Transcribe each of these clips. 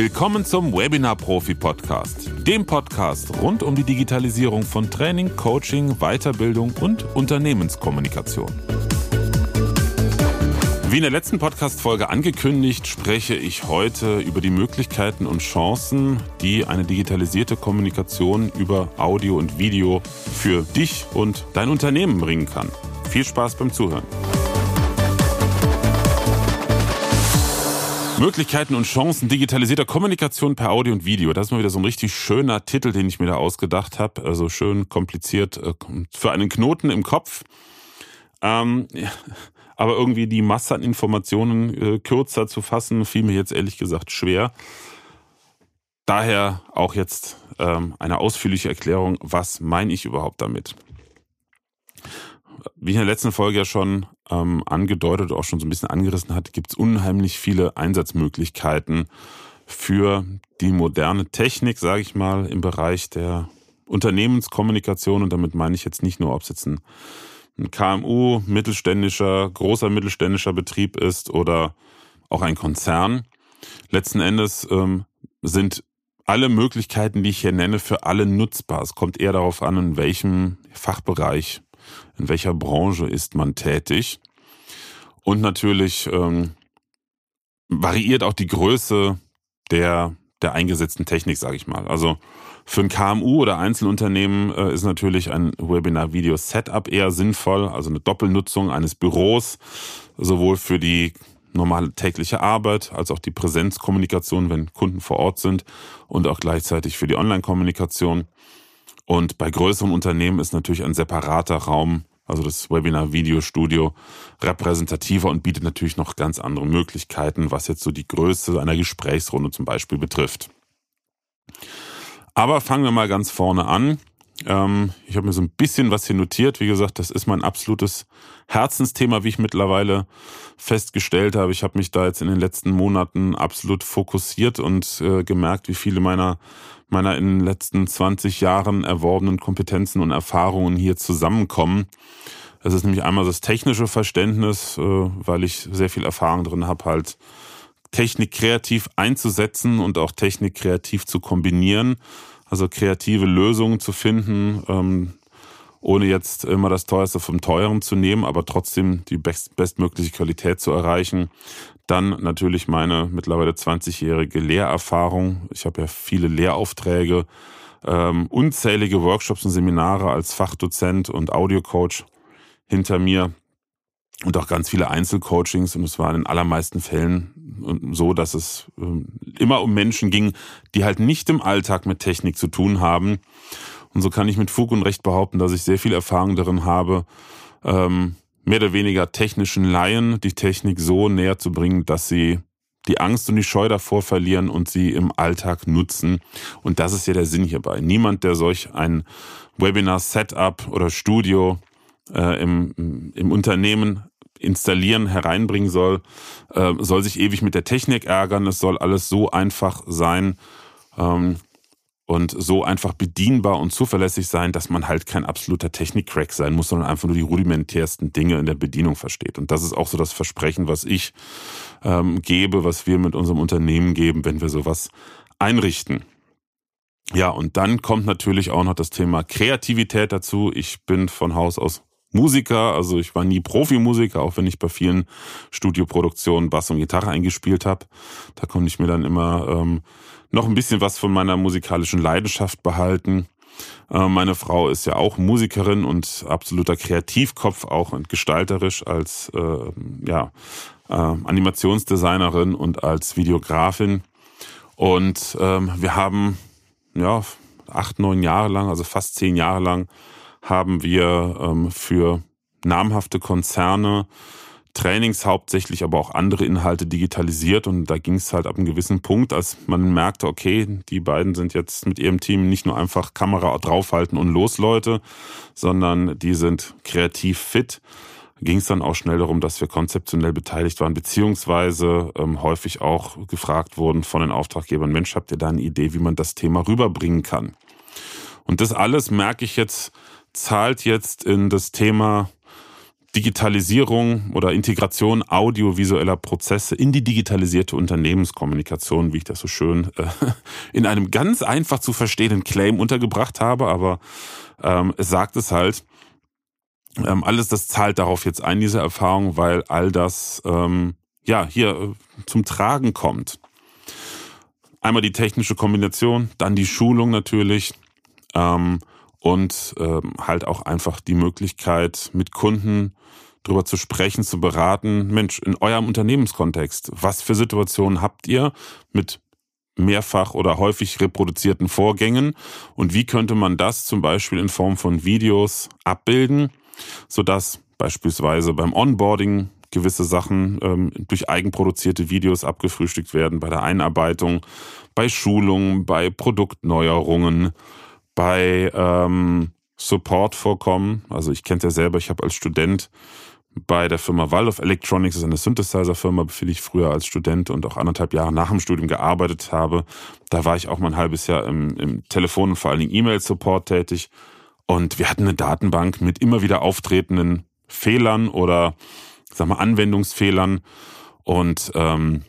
Willkommen zum Webinar Profi Podcast, dem Podcast rund um die Digitalisierung von Training, Coaching, Weiterbildung und Unternehmenskommunikation. Wie in der letzten Podcast-Folge angekündigt, spreche ich heute über die Möglichkeiten und Chancen, die eine digitalisierte Kommunikation über Audio und Video für dich und dein Unternehmen bringen kann. Viel Spaß beim Zuhören. Möglichkeiten und Chancen digitalisierter Kommunikation per Audio und Video. Das ist mal wieder so ein richtig schöner Titel, den ich mir da ausgedacht habe. Also schön kompliziert äh, für einen Knoten im Kopf. Ähm, aber irgendwie die Masse an Informationen äh, kürzer zu fassen, fiel mir jetzt ehrlich gesagt schwer. Daher auch jetzt ähm, eine ausführliche Erklärung, was meine ich überhaupt damit. Wie ich in der letzten Folge ja schon ähm, angedeutet, auch schon so ein bisschen angerissen hat, gibt es unheimlich viele Einsatzmöglichkeiten für die moderne Technik, sage ich mal, im Bereich der Unternehmenskommunikation. Und damit meine ich jetzt nicht nur, ob es jetzt ein ein KMU, mittelständischer, großer mittelständischer Betrieb ist oder auch ein Konzern. Letzten Endes ähm, sind alle Möglichkeiten, die ich hier nenne, für alle nutzbar. Es kommt eher darauf an, in welchem Fachbereich, in welcher Branche ist man tätig. Und natürlich ähm, variiert auch die Größe der, der eingesetzten Technik, sage ich mal. Also für ein KMU oder Einzelunternehmen äh, ist natürlich ein Webinar-Video-Setup eher sinnvoll, also eine Doppelnutzung eines Büros, sowohl für die normale tägliche Arbeit als auch die Präsenzkommunikation, wenn Kunden vor Ort sind und auch gleichzeitig für die Online-Kommunikation. Und bei größeren Unternehmen ist natürlich ein separater Raum, also das Webinar-Video-Studio, repräsentativer und bietet natürlich noch ganz andere Möglichkeiten, was jetzt so die Größe einer Gesprächsrunde zum Beispiel betrifft. Aber fangen wir mal ganz vorne an. Ähm, ich habe mir so ein bisschen was hier notiert. Wie gesagt, das ist mein absolutes Herzensthema, wie ich mittlerweile festgestellt habe. Ich habe mich da jetzt in den letzten Monaten absolut fokussiert und äh, gemerkt, wie viele meiner meiner in den letzten 20 Jahren erworbenen Kompetenzen und Erfahrungen hier zusammenkommen. Es ist nämlich einmal das technische Verständnis, äh, weil ich sehr viel Erfahrung drin habe, halt Technik kreativ einzusetzen und auch Technik kreativ zu kombinieren. Also kreative Lösungen zu finden, ähm, ohne jetzt immer das teuerste vom teuren zu nehmen, aber trotzdem die best bestmögliche Qualität zu erreichen. Dann natürlich meine mittlerweile 20-jährige Lehrerfahrung. Ich habe ja viele Lehraufträge, ähm, unzählige Workshops und Seminare als Fachdozent und Audiocoach hinter mir und auch ganz viele Einzelcoachings und es war in den allermeisten Fällen so, dass es ähm, immer um Menschen ging, die halt nicht im Alltag mit Technik zu tun haben. Und so kann ich mit Fug und Recht behaupten, dass ich sehr viel Erfahrung darin habe, ähm, mehr oder weniger technischen Laien die Technik so näher zu bringen, dass sie die Angst und die Scheu davor verlieren und sie im Alltag nutzen. Und das ist ja der Sinn hierbei. Niemand, der solch ein Webinar-Setup oder Studio äh, im, im Unternehmen installieren, hereinbringen soll, äh, soll sich ewig mit der Technik ärgern. Es soll alles so einfach sein ähm, und so einfach bedienbar und zuverlässig sein, dass man halt kein absoluter Technik-Crack sein muss, sondern einfach nur die rudimentärsten Dinge in der Bedienung versteht. Und das ist auch so das Versprechen, was ich ähm, gebe, was wir mit unserem Unternehmen geben, wenn wir sowas einrichten. Ja, und dann kommt natürlich auch noch das Thema Kreativität dazu. Ich bin von Haus aus Musiker, also ich war nie Profimusiker, auch wenn ich bei vielen Studioproduktionen Bass und Gitarre eingespielt habe. Da konnte ich mir dann immer ähm, noch ein bisschen was von meiner musikalischen Leidenschaft behalten. Äh, meine Frau ist ja auch Musikerin und absoluter Kreativkopf, auch und gestalterisch als äh, ja, äh, Animationsdesignerin und als Videografin. Und ähm, wir haben ja acht, neun Jahre lang, also fast zehn Jahre lang, haben wir ähm, für namhafte Konzerne Trainings hauptsächlich, aber auch andere Inhalte digitalisiert und da ging es halt ab einem gewissen Punkt, als man merkte, okay, die beiden sind jetzt mit ihrem Team nicht nur einfach Kamera draufhalten und los Leute, sondern die sind kreativ fit. Ging es dann auch schnell darum, dass wir konzeptionell beteiligt waren, beziehungsweise ähm, häufig auch gefragt wurden von den Auftraggebern, Mensch, habt ihr da eine Idee, wie man das Thema rüberbringen kann? Und das alles merke ich jetzt zahlt jetzt in das Thema Digitalisierung oder Integration audiovisueller Prozesse in die digitalisierte Unternehmenskommunikation, wie ich das so schön äh, in einem ganz einfach zu verstehenden Claim untergebracht habe, aber ähm, es sagt es halt. Ähm, alles das zahlt darauf jetzt ein, diese Erfahrung, weil all das ähm, ja hier äh, zum Tragen kommt. Einmal die technische Kombination, dann die Schulung natürlich ähm, und ähm, halt auch einfach die Möglichkeit, mit Kunden drüber zu sprechen, zu beraten. Mensch, in eurem Unternehmenskontext, was für Situationen habt ihr mit mehrfach oder häufig reproduzierten Vorgängen und wie könnte man das zum Beispiel in Form von Videos abbilden, sodass beispielsweise beim Onboarding gewisse Sachen ähm, durch eigenproduzierte Videos abgefrühstückt werden, bei der Einarbeitung, bei Schulungen, bei Produktneuerungen, bei ähm, Support vorkommen. Also ich kenne es ja selber, ich habe als Student bei der Firma Valve Electronics, das ist eine Synthesizer-Firma, für die ich früher als Student und auch anderthalb Jahre nach dem Studium gearbeitet habe. Da war ich auch mal ein halbes Jahr im, im Telefon- und vor allen Dingen E-Mail-Support tätig. Und wir hatten eine Datenbank mit immer wieder auftretenden Fehlern oder sag mal Anwendungsfehlern. Und ähm,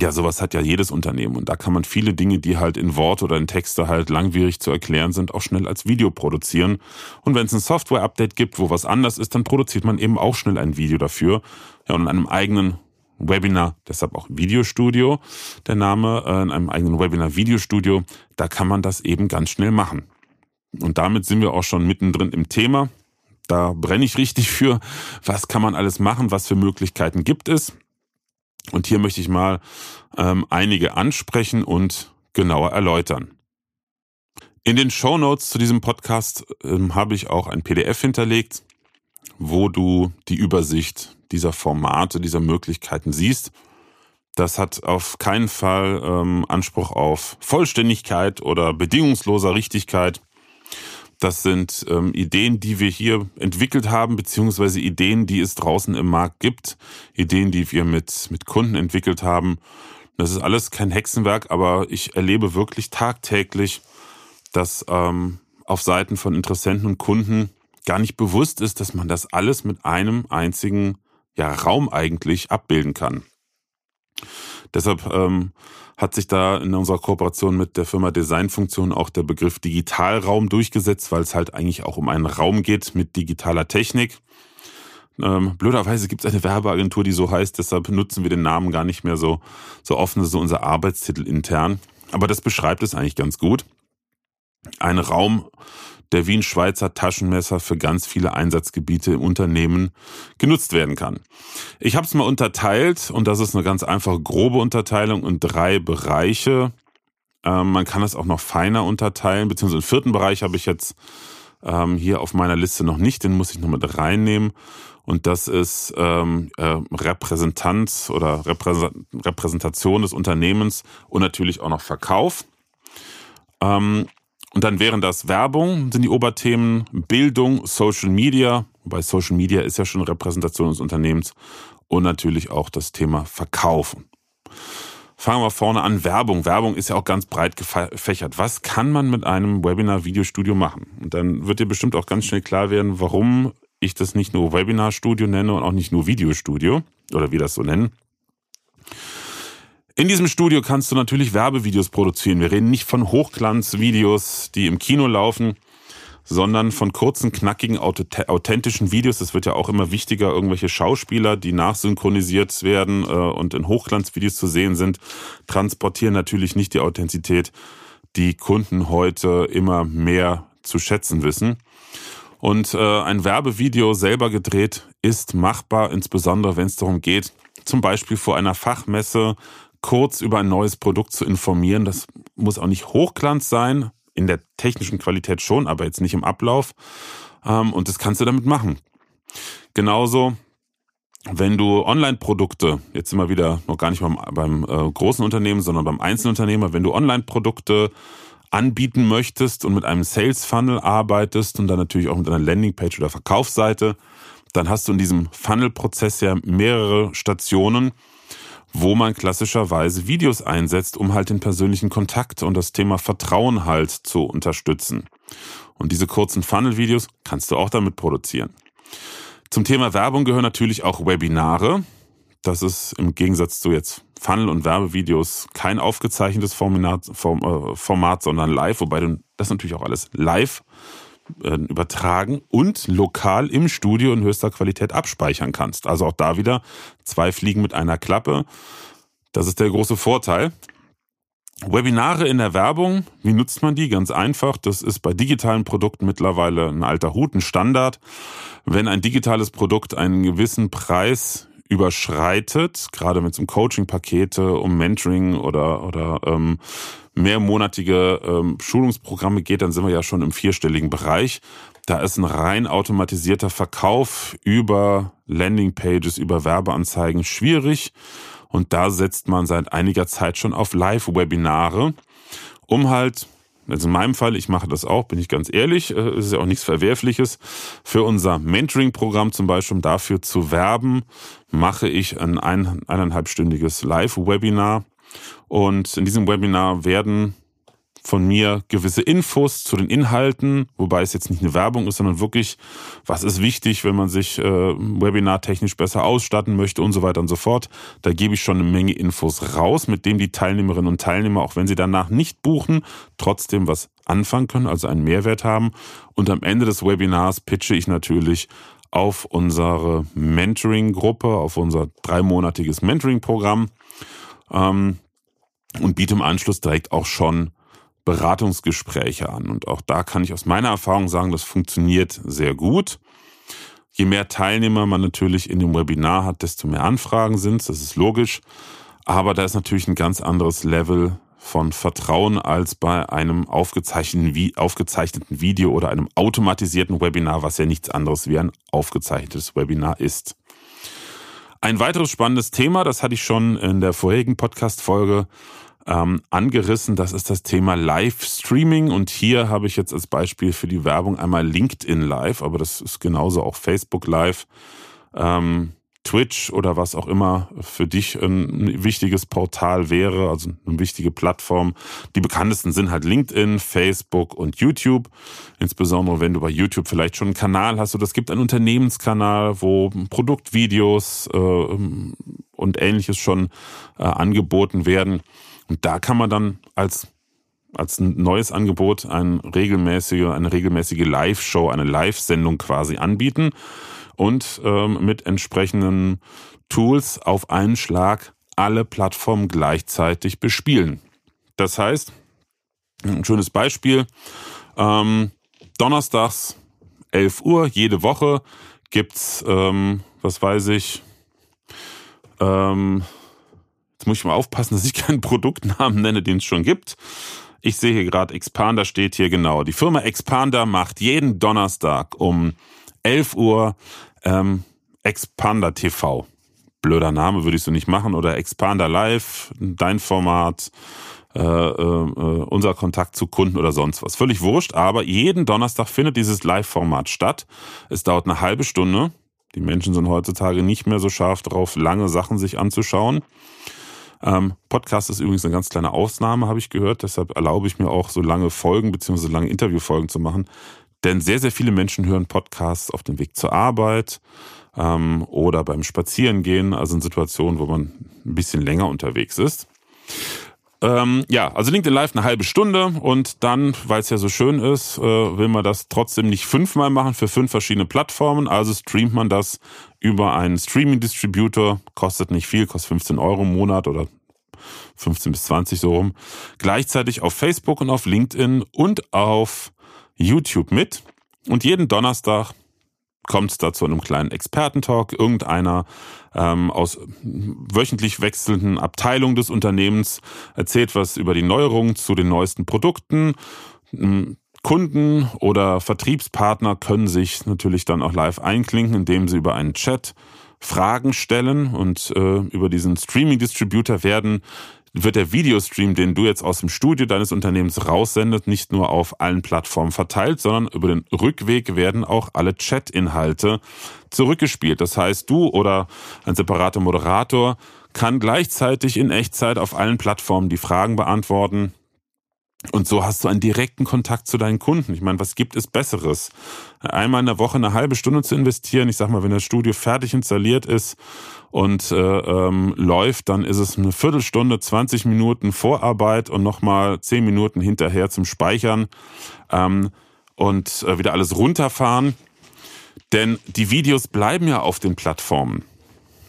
ja, sowas hat ja jedes Unternehmen und da kann man viele Dinge, die halt in Wort oder in Texte halt langwierig zu erklären sind, auch schnell als Video produzieren. Und wenn es ein Software-Update gibt, wo was anders ist, dann produziert man eben auch schnell ein Video dafür. Ja, und in einem eigenen Webinar, deshalb auch Videostudio, der Name, äh, in einem eigenen Webinar Videostudio, da kann man das eben ganz schnell machen. Und damit sind wir auch schon mittendrin im Thema. Da brenne ich richtig für. Was kann man alles machen? Was für Möglichkeiten gibt es? Und hier möchte ich mal ähm, einige ansprechen und genauer erläutern. In den Show Notes zu diesem Podcast ähm, habe ich auch ein PDF hinterlegt, wo du die Übersicht dieser Formate, dieser Möglichkeiten siehst. Das hat auf keinen Fall ähm, Anspruch auf Vollständigkeit oder bedingungsloser Richtigkeit. Das sind ähm, Ideen, die wir hier entwickelt haben, beziehungsweise Ideen, die es draußen im Markt gibt, Ideen, die wir mit, mit Kunden entwickelt haben. Das ist alles kein Hexenwerk, aber ich erlebe wirklich tagtäglich, dass ähm, auf Seiten von Interessenten und Kunden gar nicht bewusst ist, dass man das alles mit einem einzigen ja, Raum eigentlich abbilden kann. Deshalb ähm, hat sich da in unserer Kooperation mit der Firma Designfunktion auch der Begriff Digitalraum durchgesetzt, weil es halt eigentlich auch um einen Raum geht mit digitaler Technik. Ähm, blöderweise gibt es eine Werbeagentur, die so heißt, deshalb nutzen wir den Namen gar nicht mehr so, so offen. Das ist so unser Arbeitstitel intern. Aber das beschreibt es eigentlich ganz gut. Ein Raum, der wie ein Schweizer Taschenmesser für ganz viele Einsatzgebiete im Unternehmen genutzt werden kann. Ich habe es mal unterteilt und das ist eine ganz einfache grobe Unterteilung in drei Bereiche. Ähm, man kann es auch noch feiner unterteilen, beziehungsweise einen vierten Bereich habe ich jetzt ähm, hier auf meiner Liste noch nicht, den muss ich noch mit reinnehmen. Und das ist ähm, äh, Repräsentanz oder Repräsentation des Unternehmens und natürlich auch noch Verkauf. Ähm, und dann wären das Werbung, sind die Oberthemen, Bildung, Social Media, wobei Social Media ist ja schon Repräsentation des Unternehmens und natürlich auch das Thema Verkaufen. Fangen wir vorne an. Werbung. Werbung ist ja auch ganz breit gefächert. Was kann man mit einem Webinar-Videostudio machen? Und dann wird dir bestimmt auch ganz schnell klar werden, warum ich das nicht nur Webinar-Studio nenne und auch nicht nur Videostudio oder wie das so nennen. In diesem Studio kannst du natürlich Werbevideos produzieren. Wir reden nicht von Hochglanzvideos, die im Kino laufen, sondern von kurzen, knackigen, authentischen Videos. Es wird ja auch immer wichtiger, irgendwelche Schauspieler, die nachsynchronisiert werden äh, und in Hochglanzvideos zu sehen sind, transportieren natürlich nicht die Authentizität, die Kunden heute immer mehr zu schätzen wissen. Und äh, ein Werbevideo selber gedreht ist machbar, insbesondere wenn es darum geht, zum Beispiel vor einer Fachmesse kurz über ein neues Produkt zu informieren. Das muss auch nicht Hochglanz sein, in der technischen Qualität schon, aber jetzt nicht im Ablauf. Ähm, und das kannst du damit machen. Genauso, wenn du Online-Produkte, jetzt immer wieder noch gar nicht beim, beim äh, großen Unternehmen, sondern beim Einzelunternehmer, wenn du Online-Produkte anbieten möchtest und mit einem Sales Funnel arbeitest und dann natürlich auch mit einer Landingpage oder Verkaufsseite, dann hast du in diesem Funnel-Prozess ja mehrere Stationen, wo man klassischerweise Videos einsetzt, um halt den persönlichen Kontakt und das Thema Vertrauen halt zu unterstützen. Und diese kurzen Funnel-Videos kannst du auch damit produzieren. Zum Thema Werbung gehören natürlich auch Webinare. Das ist im Gegensatz zu jetzt Funnel- und Werbevideos kein aufgezeichnetes Format, äh, Format, sondern live, wobei das natürlich auch alles live übertragen und lokal im Studio in höchster Qualität abspeichern kannst. Also auch da wieder zwei Fliegen mit einer Klappe. Das ist der große Vorteil. Webinare in der Werbung, wie nutzt man die? Ganz einfach. Das ist bei digitalen Produkten mittlerweile ein alter Hut, ein Standard. Wenn ein digitales Produkt einen gewissen Preis überschreitet, gerade wenn es um Coaching-Pakete, um Mentoring oder, oder ähm, mehrmonatige ähm, Schulungsprogramme geht, dann sind wir ja schon im vierstelligen Bereich. Da ist ein rein automatisierter Verkauf über Landingpages, über Werbeanzeigen schwierig. Und da setzt man seit einiger Zeit schon auf Live-Webinare, um halt, also in meinem Fall, ich mache das auch, bin ich ganz ehrlich, äh, es ist ja auch nichts Verwerfliches, für unser Mentoring-Programm zum Beispiel, um dafür zu werben, mache ich ein eineinhalbstündiges Live-Webinar. Und in diesem Webinar werden von mir gewisse Infos zu den Inhalten, wobei es jetzt nicht eine Werbung ist, sondern wirklich, was ist wichtig, wenn man sich äh, webinartechnisch besser ausstatten möchte und so weiter und so fort. Da gebe ich schon eine Menge Infos raus, mit dem die Teilnehmerinnen und Teilnehmer, auch wenn sie danach nicht buchen, trotzdem was anfangen können, also einen Mehrwert haben. Und am Ende des Webinars pitche ich natürlich auf unsere Mentoring-Gruppe, auf unser dreimonatiges Mentoring-Programm ähm, und biete im Anschluss direkt auch schon Beratungsgespräche an. Und auch da kann ich aus meiner Erfahrung sagen, das funktioniert sehr gut. Je mehr Teilnehmer man natürlich in dem Webinar hat, desto mehr Anfragen sind Das ist logisch. Aber da ist natürlich ein ganz anderes Level von Vertrauen als bei einem aufgezeichneten, aufgezeichneten Video oder einem automatisierten Webinar, was ja nichts anderes wie ein aufgezeichnetes Webinar ist. Ein weiteres spannendes Thema, das hatte ich schon in der vorherigen Podcast-Folge ähm, angerissen. Das ist das Thema Livestreaming. Und hier habe ich jetzt als Beispiel für die Werbung einmal LinkedIn Live, aber das ist genauso auch Facebook Live. Ähm, Twitch oder was auch immer für dich ein wichtiges Portal wäre, also eine wichtige Plattform. Die bekanntesten sind halt LinkedIn, Facebook und YouTube. Insbesondere wenn du bei YouTube vielleicht schon einen Kanal hast oder es gibt einen Unternehmenskanal, wo Produktvideos äh, und ähnliches schon äh, angeboten werden. Und da kann man dann als als neues Angebot ein regelmäßige, eine regelmäßige Live-Show, eine Live-Sendung quasi anbieten und ähm, mit entsprechenden Tools auf einen Schlag alle Plattformen gleichzeitig bespielen. Das heißt, ein schönes Beispiel, ähm, donnerstags 11 Uhr jede Woche gibt's, ähm, was weiß ich, ähm, Muss ich mal aufpassen, dass ich keinen Produktnamen nenne, den es schon gibt. Ich sehe hier gerade, Expander steht hier genau. Die Firma Expander macht jeden Donnerstag um 11 Uhr ähm, Expander TV. Blöder Name würde ich so nicht machen. Oder Expander Live, dein Format, äh, äh, unser Kontakt zu Kunden oder sonst was. Völlig wurscht, aber jeden Donnerstag findet dieses Live-Format statt. Es dauert eine halbe Stunde. Die Menschen sind heutzutage nicht mehr so scharf drauf, lange Sachen sich anzuschauen. Ähm, Podcast ist übrigens eine ganz kleine Ausnahme, habe ich gehört. Deshalb erlaube ich mir auch so lange Folgen bzw. lange Interviewfolgen zu machen. Denn sehr, sehr viele Menschen hören Podcasts auf dem Weg zur Arbeit ähm, oder beim Spazierengehen, also in Situationen, wo man ein bisschen länger unterwegs ist. Ähm, ja, also LinkedIn Live eine halbe Stunde und dann, weil es ja so schön ist, äh, will man das trotzdem nicht fünfmal machen für fünf verschiedene Plattformen. Also streamt man das über einen Streaming-Distributor, kostet nicht viel, kostet 15 Euro im Monat oder 15 bis 20 so rum. Gleichzeitig auf Facebook und auf LinkedIn und auf YouTube mit. Und jeden Donnerstag kommt es da zu einem kleinen Expertentalk. Irgendeiner ähm, aus wöchentlich wechselnden Abteilungen des Unternehmens erzählt was über die Neuerungen zu den neuesten Produkten. Kunden oder Vertriebspartner können sich natürlich dann auch live einklinken, indem sie über einen Chat Fragen stellen und äh, über diesen Streaming-Distributor werden wird der Videostream, den du jetzt aus dem Studio deines Unternehmens raussendet, nicht nur auf allen Plattformen verteilt, sondern über den Rückweg werden auch alle Chat-Inhalte zurückgespielt. Das heißt, du oder ein separater Moderator kann gleichzeitig in Echtzeit auf allen Plattformen die Fragen beantworten Und so hast du einen direkten Kontakt zu deinen Kunden. Ich meine, was gibt es Besseres? Einmal in der Woche eine halbe Stunde zu investieren. Ich sag mal, wenn das Studio fertig installiert ist und äh, ähm, läuft, dann ist es eine Viertelstunde, 20 Minuten Vorarbeit und nochmal 10 Minuten hinterher zum Speichern ähm, und äh, wieder alles runterfahren. Denn die Videos bleiben ja auf den Plattformen.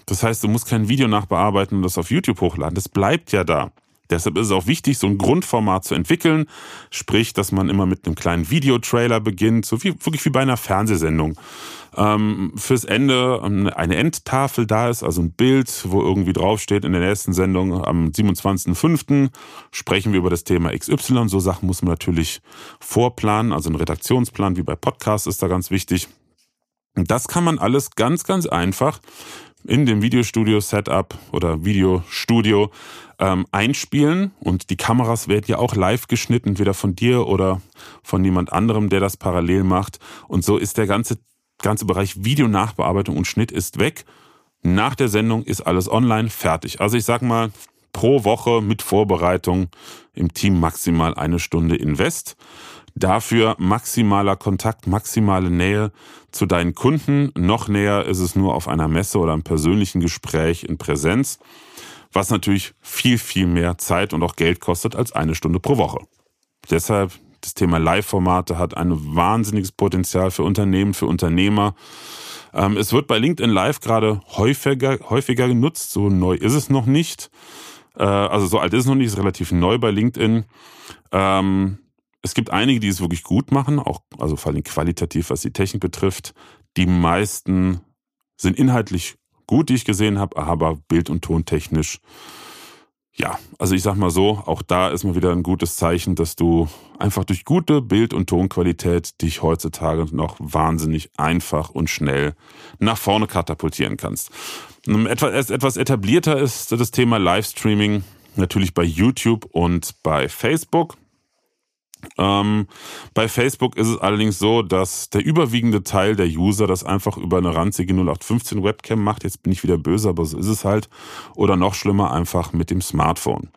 Das heißt, du musst kein Video nachbearbeiten und das auf YouTube hochladen. Das bleibt ja da. Deshalb ist es auch wichtig, so ein Grundformat zu entwickeln. Sprich, dass man immer mit einem kleinen Videotrailer beginnt, so wie, wirklich wie bei einer Fernsehsendung. Ähm, fürs Ende eine Endtafel da ist, also ein Bild, wo irgendwie draufsteht in der nächsten Sendung am 27.05. sprechen wir über das Thema XY. So Sachen muss man natürlich vorplanen, also ein Redaktionsplan wie bei Podcasts ist da ganz wichtig. Das kann man alles ganz, ganz einfach in dem Videostudio-Setup oder Videostudio ähm, einspielen und die Kameras werden ja auch live geschnitten, entweder von dir oder von jemand anderem, der das parallel macht. Und so ist der ganze, ganze Bereich Videonachbearbeitung und Schnitt ist weg. Nach der Sendung ist alles online fertig. Also ich sag mal, pro Woche mit Vorbereitung im Team maximal eine Stunde Invest. Dafür maximaler Kontakt, maximale Nähe zu deinen Kunden. Noch näher ist es nur auf einer Messe oder einem persönlichen Gespräch in Präsenz, was natürlich viel, viel mehr Zeit und auch Geld kostet als eine Stunde pro Woche. Deshalb das Thema Live-Formate hat ein wahnsinniges Potenzial für Unternehmen, für Unternehmer. Ähm, es wird bei LinkedIn Live gerade häufiger, häufiger genutzt. So neu ist es noch nicht. Äh, also so alt ist es noch nicht, ist relativ neu bei LinkedIn. Ähm, es gibt einige, die es wirklich gut machen, auch also vor allem qualitativ, was die Technik betrifft. Die meisten sind inhaltlich gut, die ich gesehen habe, aber bild- und tontechnisch ja, also ich sag mal so, auch da ist mal wieder ein gutes Zeichen, dass du einfach durch gute Bild- und Tonqualität dich heutzutage noch wahnsinnig einfach und schnell nach vorne katapultieren kannst. Etwas, etwas etablierter ist das Thema Livestreaming natürlich bei YouTube und bei Facebook. Ähm, bei Facebook ist es allerdings so, dass der überwiegende Teil der User das einfach über eine ranzige 0815 Webcam macht. Jetzt bin ich wieder böse, aber so ist es halt. Oder noch schlimmer, einfach mit dem Smartphone.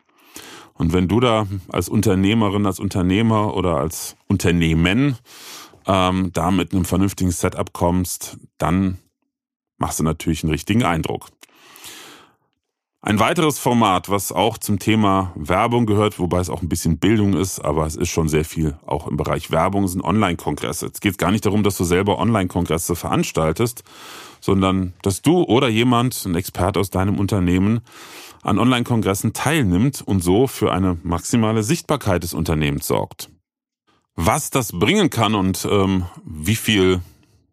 Und wenn du da als Unternehmerin, als Unternehmer oder als Unternehmen ähm, da mit einem vernünftigen Setup kommst, dann machst du natürlich einen richtigen Eindruck. Ein weiteres Format, was auch zum Thema Werbung gehört, wobei es auch ein bisschen Bildung ist, aber es ist schon sehr viel auch im Bereich Werbung, sind Online-Kongresse. Es geht gar nicht darum, dass du selber Online-Kongresse veranstaltest, sondern dass du oder jemand, ein Experte aus deinem Unternehmen, an Online-Kongressen teilnimmt und so für eine maximale Sichtbarkeit des Unternehmens sorgt. Was das bringen kann und ähm, wie viel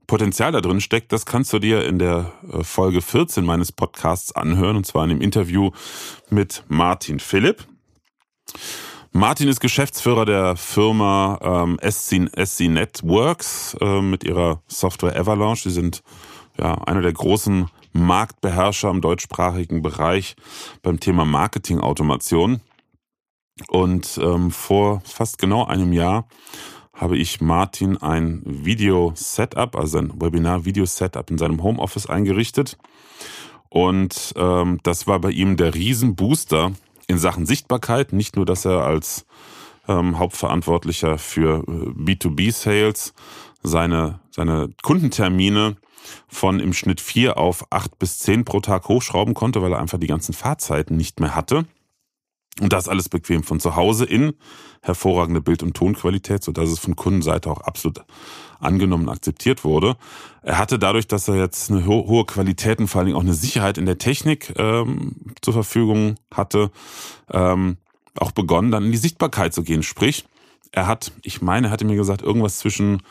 Potenzial da drin steckt, das kannst du dir in der äh, Folge 14 meines Podcasts anhören, und zwar in dem Interview mit Martin Philipp. Martin ist Geschäftsführer der Firma ähm, SC, SC Networks äh, mit ihrer Software Avalanche. Sie sind ja einer der großen Marktbeherrscher im deutschsprachigen Bereich beim Thema Marketingautomation. Und ähm, vor fast genau einem Jahr habe ich Martin ein Video-Setup, also ein Webinar-Video-Setup in seinem Homeoffice eingerichtet. Und ähm, das war bei ihm der Riesenbooster in Sachen Sichtbarkeit. Nicht nur, dass er als ähm, Hauptverantwortlicher für äh, B2B-Sales seine, seine Kundentermine von im Schnitt vier auf acht bis zehn pro Tag hochschrauben konnte, weil er einfach die ganzen Fahrzeiten nicht mehr hatte. Und das alles bequem von zu Hause in hervorragende Bild- und Tonqualität, so dass es von Kundenseite auch absolut angenommen und akzeptiert wurde. Er hatte dadurch, dass er jetzt eine ho hohe Qualität und vor allen Dingen auch eine Sicherheit in der Technik ähm, zur Verfügung hatte, ähm, auch begonnen, dann in die Sichtbarkeit zu gehen. Sprich, er hat, ich meine, er hatte mir gesagt, irgendwas zwischen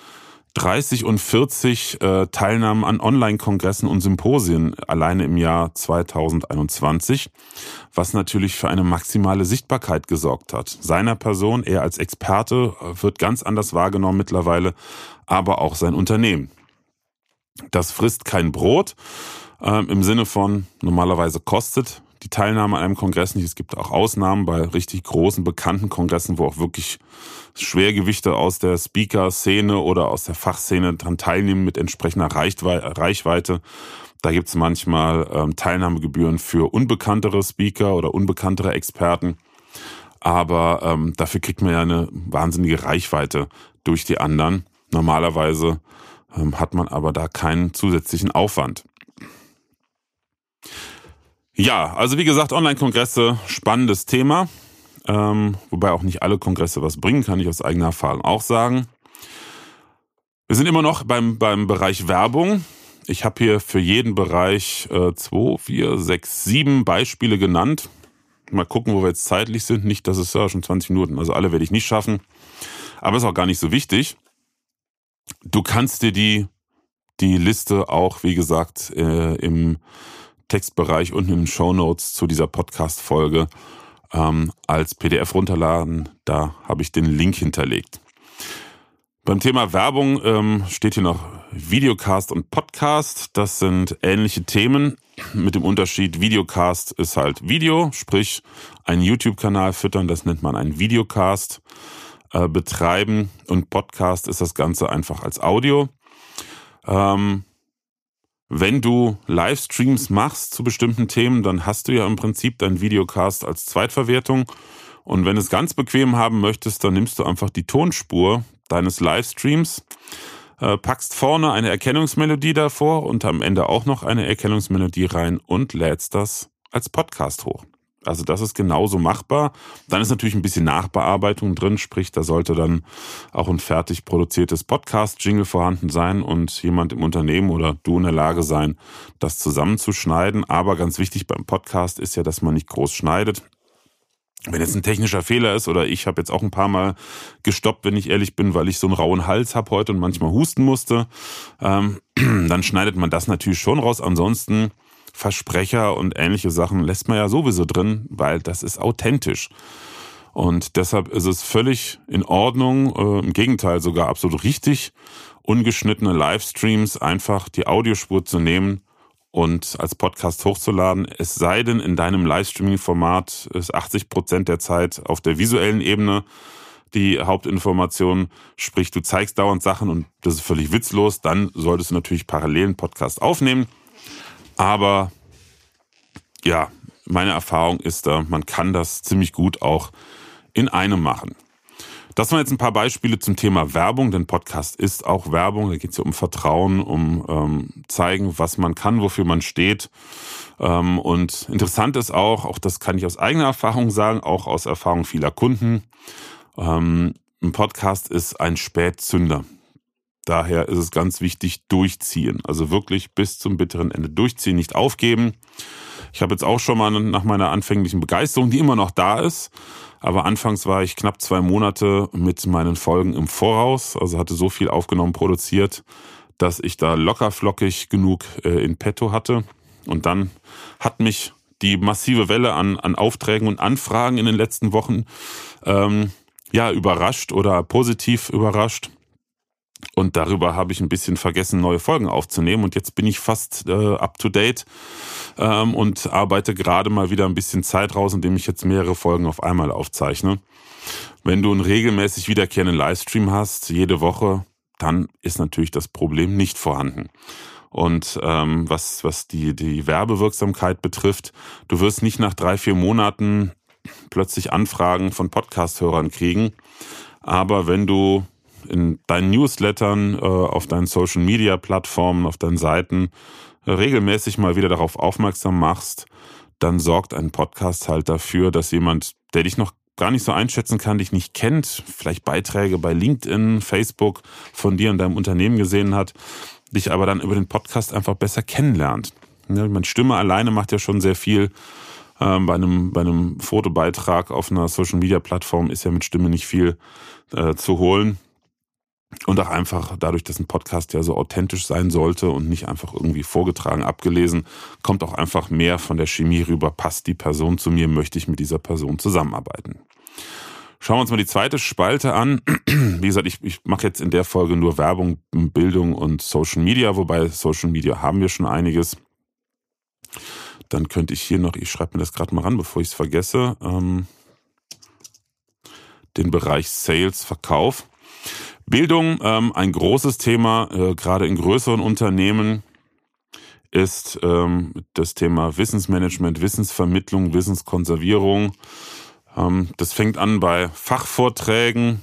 30 und 40 äh, Teilnahmen an Online-Kongressen und Symposien alleine im Jahr 2021, was natürlich für eine maximale Sichtbarkeit gesorgt hat. Seiner Person, er als Experte, äh, wird ganz anders wahrgenommen mittlerweile, aber auch sein Unternehmen. Das frisst kein Brot äh, im Sinne von normalerweise kostet die Teilnahme an einem Kongress nicht. Es gibt auch Ausnahmen bei richtig großen, bekannten Kongressen, wo auch wirklich Schwergewichte aus der Speaker-Szene oder aus der Fachszene daran teilnehmen mit entsprechender Reichweite. Da gibt's manchmal ähm, Teilnahmegebühren für unbekanntere Speaker oder unbekanntere Experten. aber ähm, dafür kriegt man ja eine wahnsinnige Reichweite durch die anderen. Normalerweise ähm, hat man aber da keinen zusätzlichen Aufwand. Ja, also wie gesagt, Online-Kongresse, spannendes Thema. Ähm, wobei auch nicht alle Kongresse was bringen, kann ich aus eigener Erfahrung auch sagen. Wir sind immer noch beim, beim Bereich Werbung. Ich habe hier für jeden Bereich äh, zwei, vier, sechs, sieben Beispiele genannt. Mal gucken, wo wir jetzt zeitlich sind. Nicht, dass es ja schon 20 Minuten, also alle werde ich nicht schaffen. Aber ist auch gar nicht so wichtig. Du kannst dir die, die Liste auch, wie gesagt, äh, im Textbereich und in den Show Notes zu dieser Podcast-Folge ähm, als PDF runterladen. Da habe ich den Link hinterlegt. Beim Thema Werbung ähm, steht hier noch Videocast und Podcast. Das sind ähnliche Themen mit dem Unterschied, Videocast ist halt Video, sprich einen YouTube-Kanal füttern, das nennt man einen Videocast äh, betreiben und Podcast ist das Ganze einfach als Audio. Ähm, wenn du Livestreams machst zu bestimmten Themen, dann hast du ja im Prinzip deinen Videocast als Zweitverwertung. Und wenn du es ganz bequem haben möchtest, dann nimmst du einfach die Tonspur deines Livestreams, äh, packst vorne eine Erkennungsmelodie davor und am Ende auch noch eine Erkennungsmelodie rein und lädst das als Podcast hoch. Also das ist genauso machbar. Dann ist natürlich ein bisschen Nachbearbeitung drin, sprich, da sollte dann auch ein fertig produziertes Podcast-Jingle vorhanden sein und jemand im Unternehmen oder du in der Lage sein, das zusammenzuschneiden. Aber ganz wichtig beim Podcast ist ja, dass man nicht groß schneidet. Wenn jetzt ein technischer Fehler ist oder ich habe jetzt auch ein paar Mal gestoppt, wenn ich ehrlich bin, weil ich so einen rauen Hals habe heute und manchmal husten musste, ähm, dann schneidet man das natürlich schon raus. Ansonsten Versprecher und ähnliche Sachen lässt man ja sowieso drin, weil das ist authentisch. Und deshalb ist es völlig in Ordnung, äh, im Gegenteil sogar absolut richtig, ungeschnittene Livestreams einfach die Audiospur zu nehmen und als Podcast hochzuladen. Es sei denn, in deinem Livestreaming-Format ist 80 Prozent der Zeit auf der visuellen Ebene die Hauptinformation, sprich du zeigst dauernd Sachen und das ist völlig witzlos, dann solltest du natürlich parallel einen Podcast aufnehmen. Aber ja, meine Erfahrung ist da, man kann das ziemlich gut auch in einem machen. Das waren jetzt ein paar Beispiele zum Thema Werbung, denn Podcast ist auch Werbung. Da geht es ja um Vertrauen, um ähm, zeigen, was man kann, wofür man steht. Ähm, und interessant ist auch, auch das kann ich aus eigener Erfahrung sagen, auch aus Erfahrung vieler Kunden, ähm, ein Podcast ist ein Spätzünder. Daher ist es ganz wichtig, durchziehen. Also wirklich bis zum bitteren Ende durchziehen, nicht aufgeben. Ich habe jetzt auch schon mal nach meiner anfänglichen Begeisterung, die immer noch da ist, aber anfangs war ich knapp zwei Monate mit meinen Folgen im Voraus, also hatte so viel aufgenommen, produziert, dass ich da locker flockig genug äh, in petto hatte. Und dann hat mich die massive Welle an, an Aufträgen und Anfragen in den letzten Wochen ähm, ja überrascht oder positiv überrascht. Und darüber habe ich ein bisschen vergessen, neue Folgen aufzunehmen. Und jetzt bin ich fast äh, up to date ähm, und arbeite gerade mal wieder ein bisschen Zeit raus, indem ich jetzt mehrere Folgen auf einmal aufzeichne. Wenn du einen regelmäßig wiederkehrenden Livestream hast, jede Woche, dann ist natürlich das Problem nicht vorhanden. Und ähm, was, was die, die Werbewirksamkeit betrifft, du wirst nicht nach drei, vier Monaten plötzlich Anfragen von Podcast-Hörern kriegen. Aber wenn du in deinen Newslettern, äh, auf deinen Social Media Plattformen, auf deinen Seiten regelmäßig mal wieder darauf aufmerksam machst, dann sorgt ein Podcast halt dafür, dass jemand, der dich noch gar nicht so einschätzen kann, dich nicht kennt, vielleicht Beiträge bei LinkedIn, Facebook von dir und deinem Unternehmen gesehen hat, dich aber dann über den Podcast einfach besser kennenlernt. Ja, meine Stimme alleine macht ja schon sehr viel. Ähm, bei, einem, bei einem Fotobeitrag auf einer Social Media Plattform ist ja mit Stimme nicht viel äh, zu holen. Und auch einfach dadurch, dass ein Podcast ja so authentisch sein sollte und nicht einfach irgendwie vorgetragen, abgelesen, kommt auch einfach mehr von der Chemie rüber. Passt die Person zu mir? Möchte ich mit dieser Person zusammenarbeiten? Schauen wir uns mal die zweite Spalte an. Wie gesagt, ich, ich mache jetzt in der Folge nur Werbung, Bildung und Social Media, wobei Social Media haben wir schon einiges. Dann könnte ich hier noch, ich schreibe mir das gerade mal ran, bevor ich es vergesse, ähm, den Bereich Sales, Verkauf. Bildung, ähm, ein großes Thema, äh, gerade in größeren Unternehmen, ist ähm, das Thema Wissensmanagement, Wissensvermittlung, Wissenskonservierung. Ähm, das fängt an bei Fachvorträgen.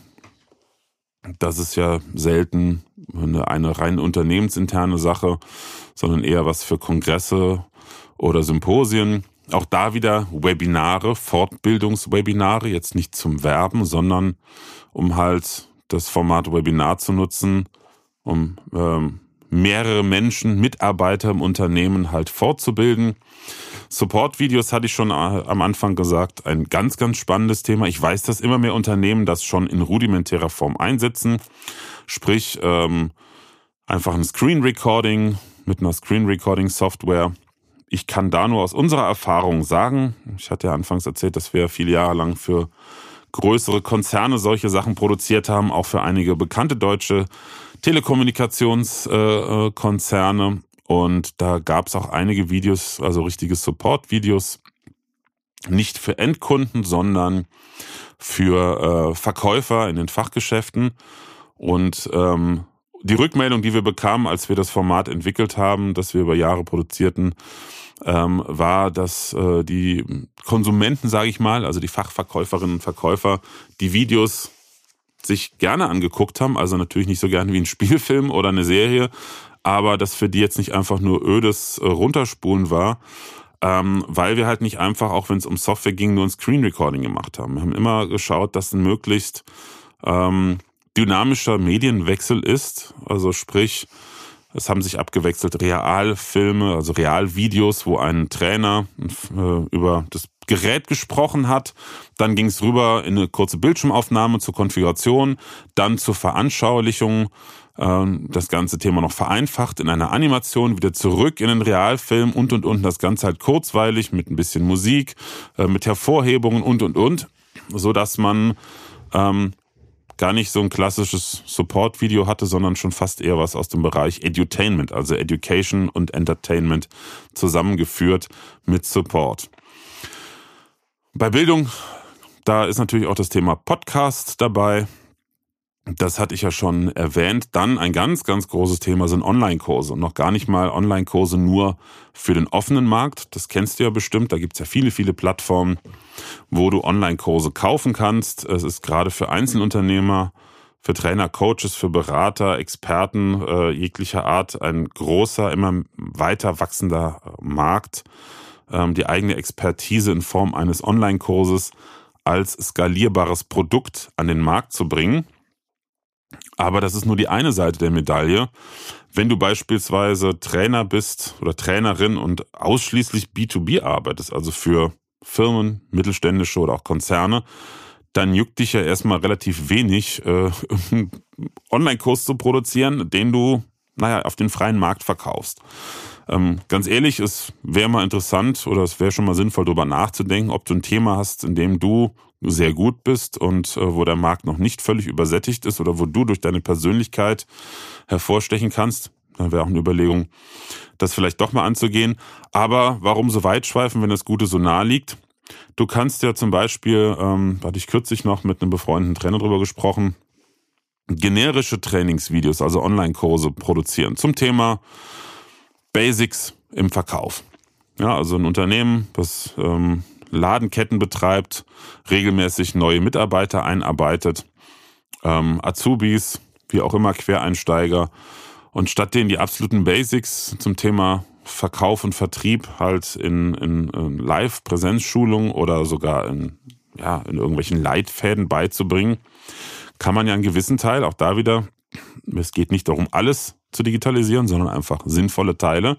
Das ist ja selten eine, eine rein unternehmensinterne Sache, sondern eher was für Kongresse oder Symposien. Auch da wieder Webinare, Fortbildungswebinare, jetzt nicht zum Werben, sondern um halt das Format Webinar zu nutzen, um ähm, mehrere Menschen, Mitarbeiter im Unternehmen halt fortzubilden. Support-Videos hatte ich schon äh, am Anfang gesagt, ein ganz, ganz spannendes Thema. Ich weiß, dass immer mehr Unternehmen das schon in rudimentärer Form einsetzen. Sprich, ähm, einfach ein Screen Recording mit einer Screen Recording Software. Ich kann da nur aus unserer Erfahrung sagen, ich hatte ja anfangs erzählt, dass wir viele Jahre lang für größere Konzerne solche Sachen produziert haben, auch für einige bekannte deutsche Telekommunikationskonzerne. Und da gab es auch einige Videos, also richtige Support-Videos, nicht für Endkunden, sondern für äh, Verkäufer in den Fachgeschäften. Und ähm, die Rückmeldung, die wir bekamen, als wir das Format entwickelt haben, das wir über Jahre produzierten, ähm, war, dass äh, die Konsumenten, sage ich mal, also die Fachverkäuferinnen und Verkäufer, die Videos sich gerne angeguckt haben, also natürlich nicht so gerne wie ein Spielfilm oder eine Serie, aber das für die jetzt nicht einfach nur ödes äh, Runterspulen war, ähm, weil wir halt nicht einfach, auch wenn es um Software ging, nur ein Screen Recording gemacht haben. Wir haben immer geschaut, dass ein möglichst ähm, dynamischer Medienwechsel ist, also sprich, es haben sich abgewechselt Realfilme, also Realvideos, wo ein Trainer äh, über das Gerät gesprochen hat. Dann ging es rüber in eine kurze Bildschirmaufnahme zur Konfiguration, dann zur Veranschaulichung. Äh, das ganze Thema noch vereinfacht in einer Animation, wieder zurück in den Realfilm und und und. Das Ganze halt kurzweilig mit ein bisschen Musik, äh, mit Hervorhebungen und und und, so dass man ähm, gar nicht so ein klassisches Support-Video hatte, sondern schon fast eher was aus dem Bereich Edutainment, also Education und Entertainment zusammengeführt mit Support. Bei Bildung, da ist natürlich auch das Thema Podcast dabei. Das hatte ich ja schon erwähnt. Dann ein ganz, ganz großes Thema sind Online-Kurse. Und noch gar nicht mal Online-Kurse nur für den offenen Markt. Das kennst du ja bestimmt. Da gibt's ja viele, viele Plattformen, wo du Online-Kurse kaufen kannst. Es ist gerade für Einzelunternehmer, für Trainer, Coaches, für Berater, Experten äh, jeglicher Art ein großer, immer weiter wachsender Markt. Ähm, die eigene Expertise in Form eines Online-Kurses als skalierbares Produkt an den Markt zu bringen. Aber das ist nur die eine Seite der Medaille. Wenn du beispielsweise Trainer bist oder Trainerin und ausschließlich B2B arbeitest, also für Firmen, mittelständische oder auch Konzerne, dann juckt dich ja erstmal relativ wenig, äh, einen Online-Kurs zu produzieren, den du, naja, auf den freien Markt verkaufst. Ähm, ganz ehrlich, es wäre mal interessant oder es wäre schon mal sinnvoll, darüber nachzudenken, ob du ein Thema hast, in dem du sehr gut bist und äh, wo der Markt noch nicht völlig übersättigt ist oder wo du durch deine Persönlichkeit hervorstechen kannst. Da wäre auch eine Überlegung, das vielleicht doch mal anzugehen. Aber warum so weit schweifen, wenn das Gute so nah liegt? Du kannst ja zum Beispiel, ähm, hatte ich kürzlich noch mit einem befreundeten Trainer drüber gesprochen, generische Trainingsvideos, also Online-Kurse produzieren zum Thema Basics im Verkauf. Ja, also ein Unternehmen, das ähm, Ladenketten betreibt, regelmäßig neue Mitarbeiter einarbeitet, ähm, Azubis, wie auch immer Quereinsteiger. Und statt denen die absoluten Basics zum Thema Verkauf und Vertrieb halt in, in, in Live-Präsenzschulungen oder sogar in, ja, in irgendwelchen Leitfäden beizubringen, kann man ja einen gewissen Teil, auch da wieder, es geht nicht darum, alles zu digitalisieren, sondern einfach sinnvolle Teile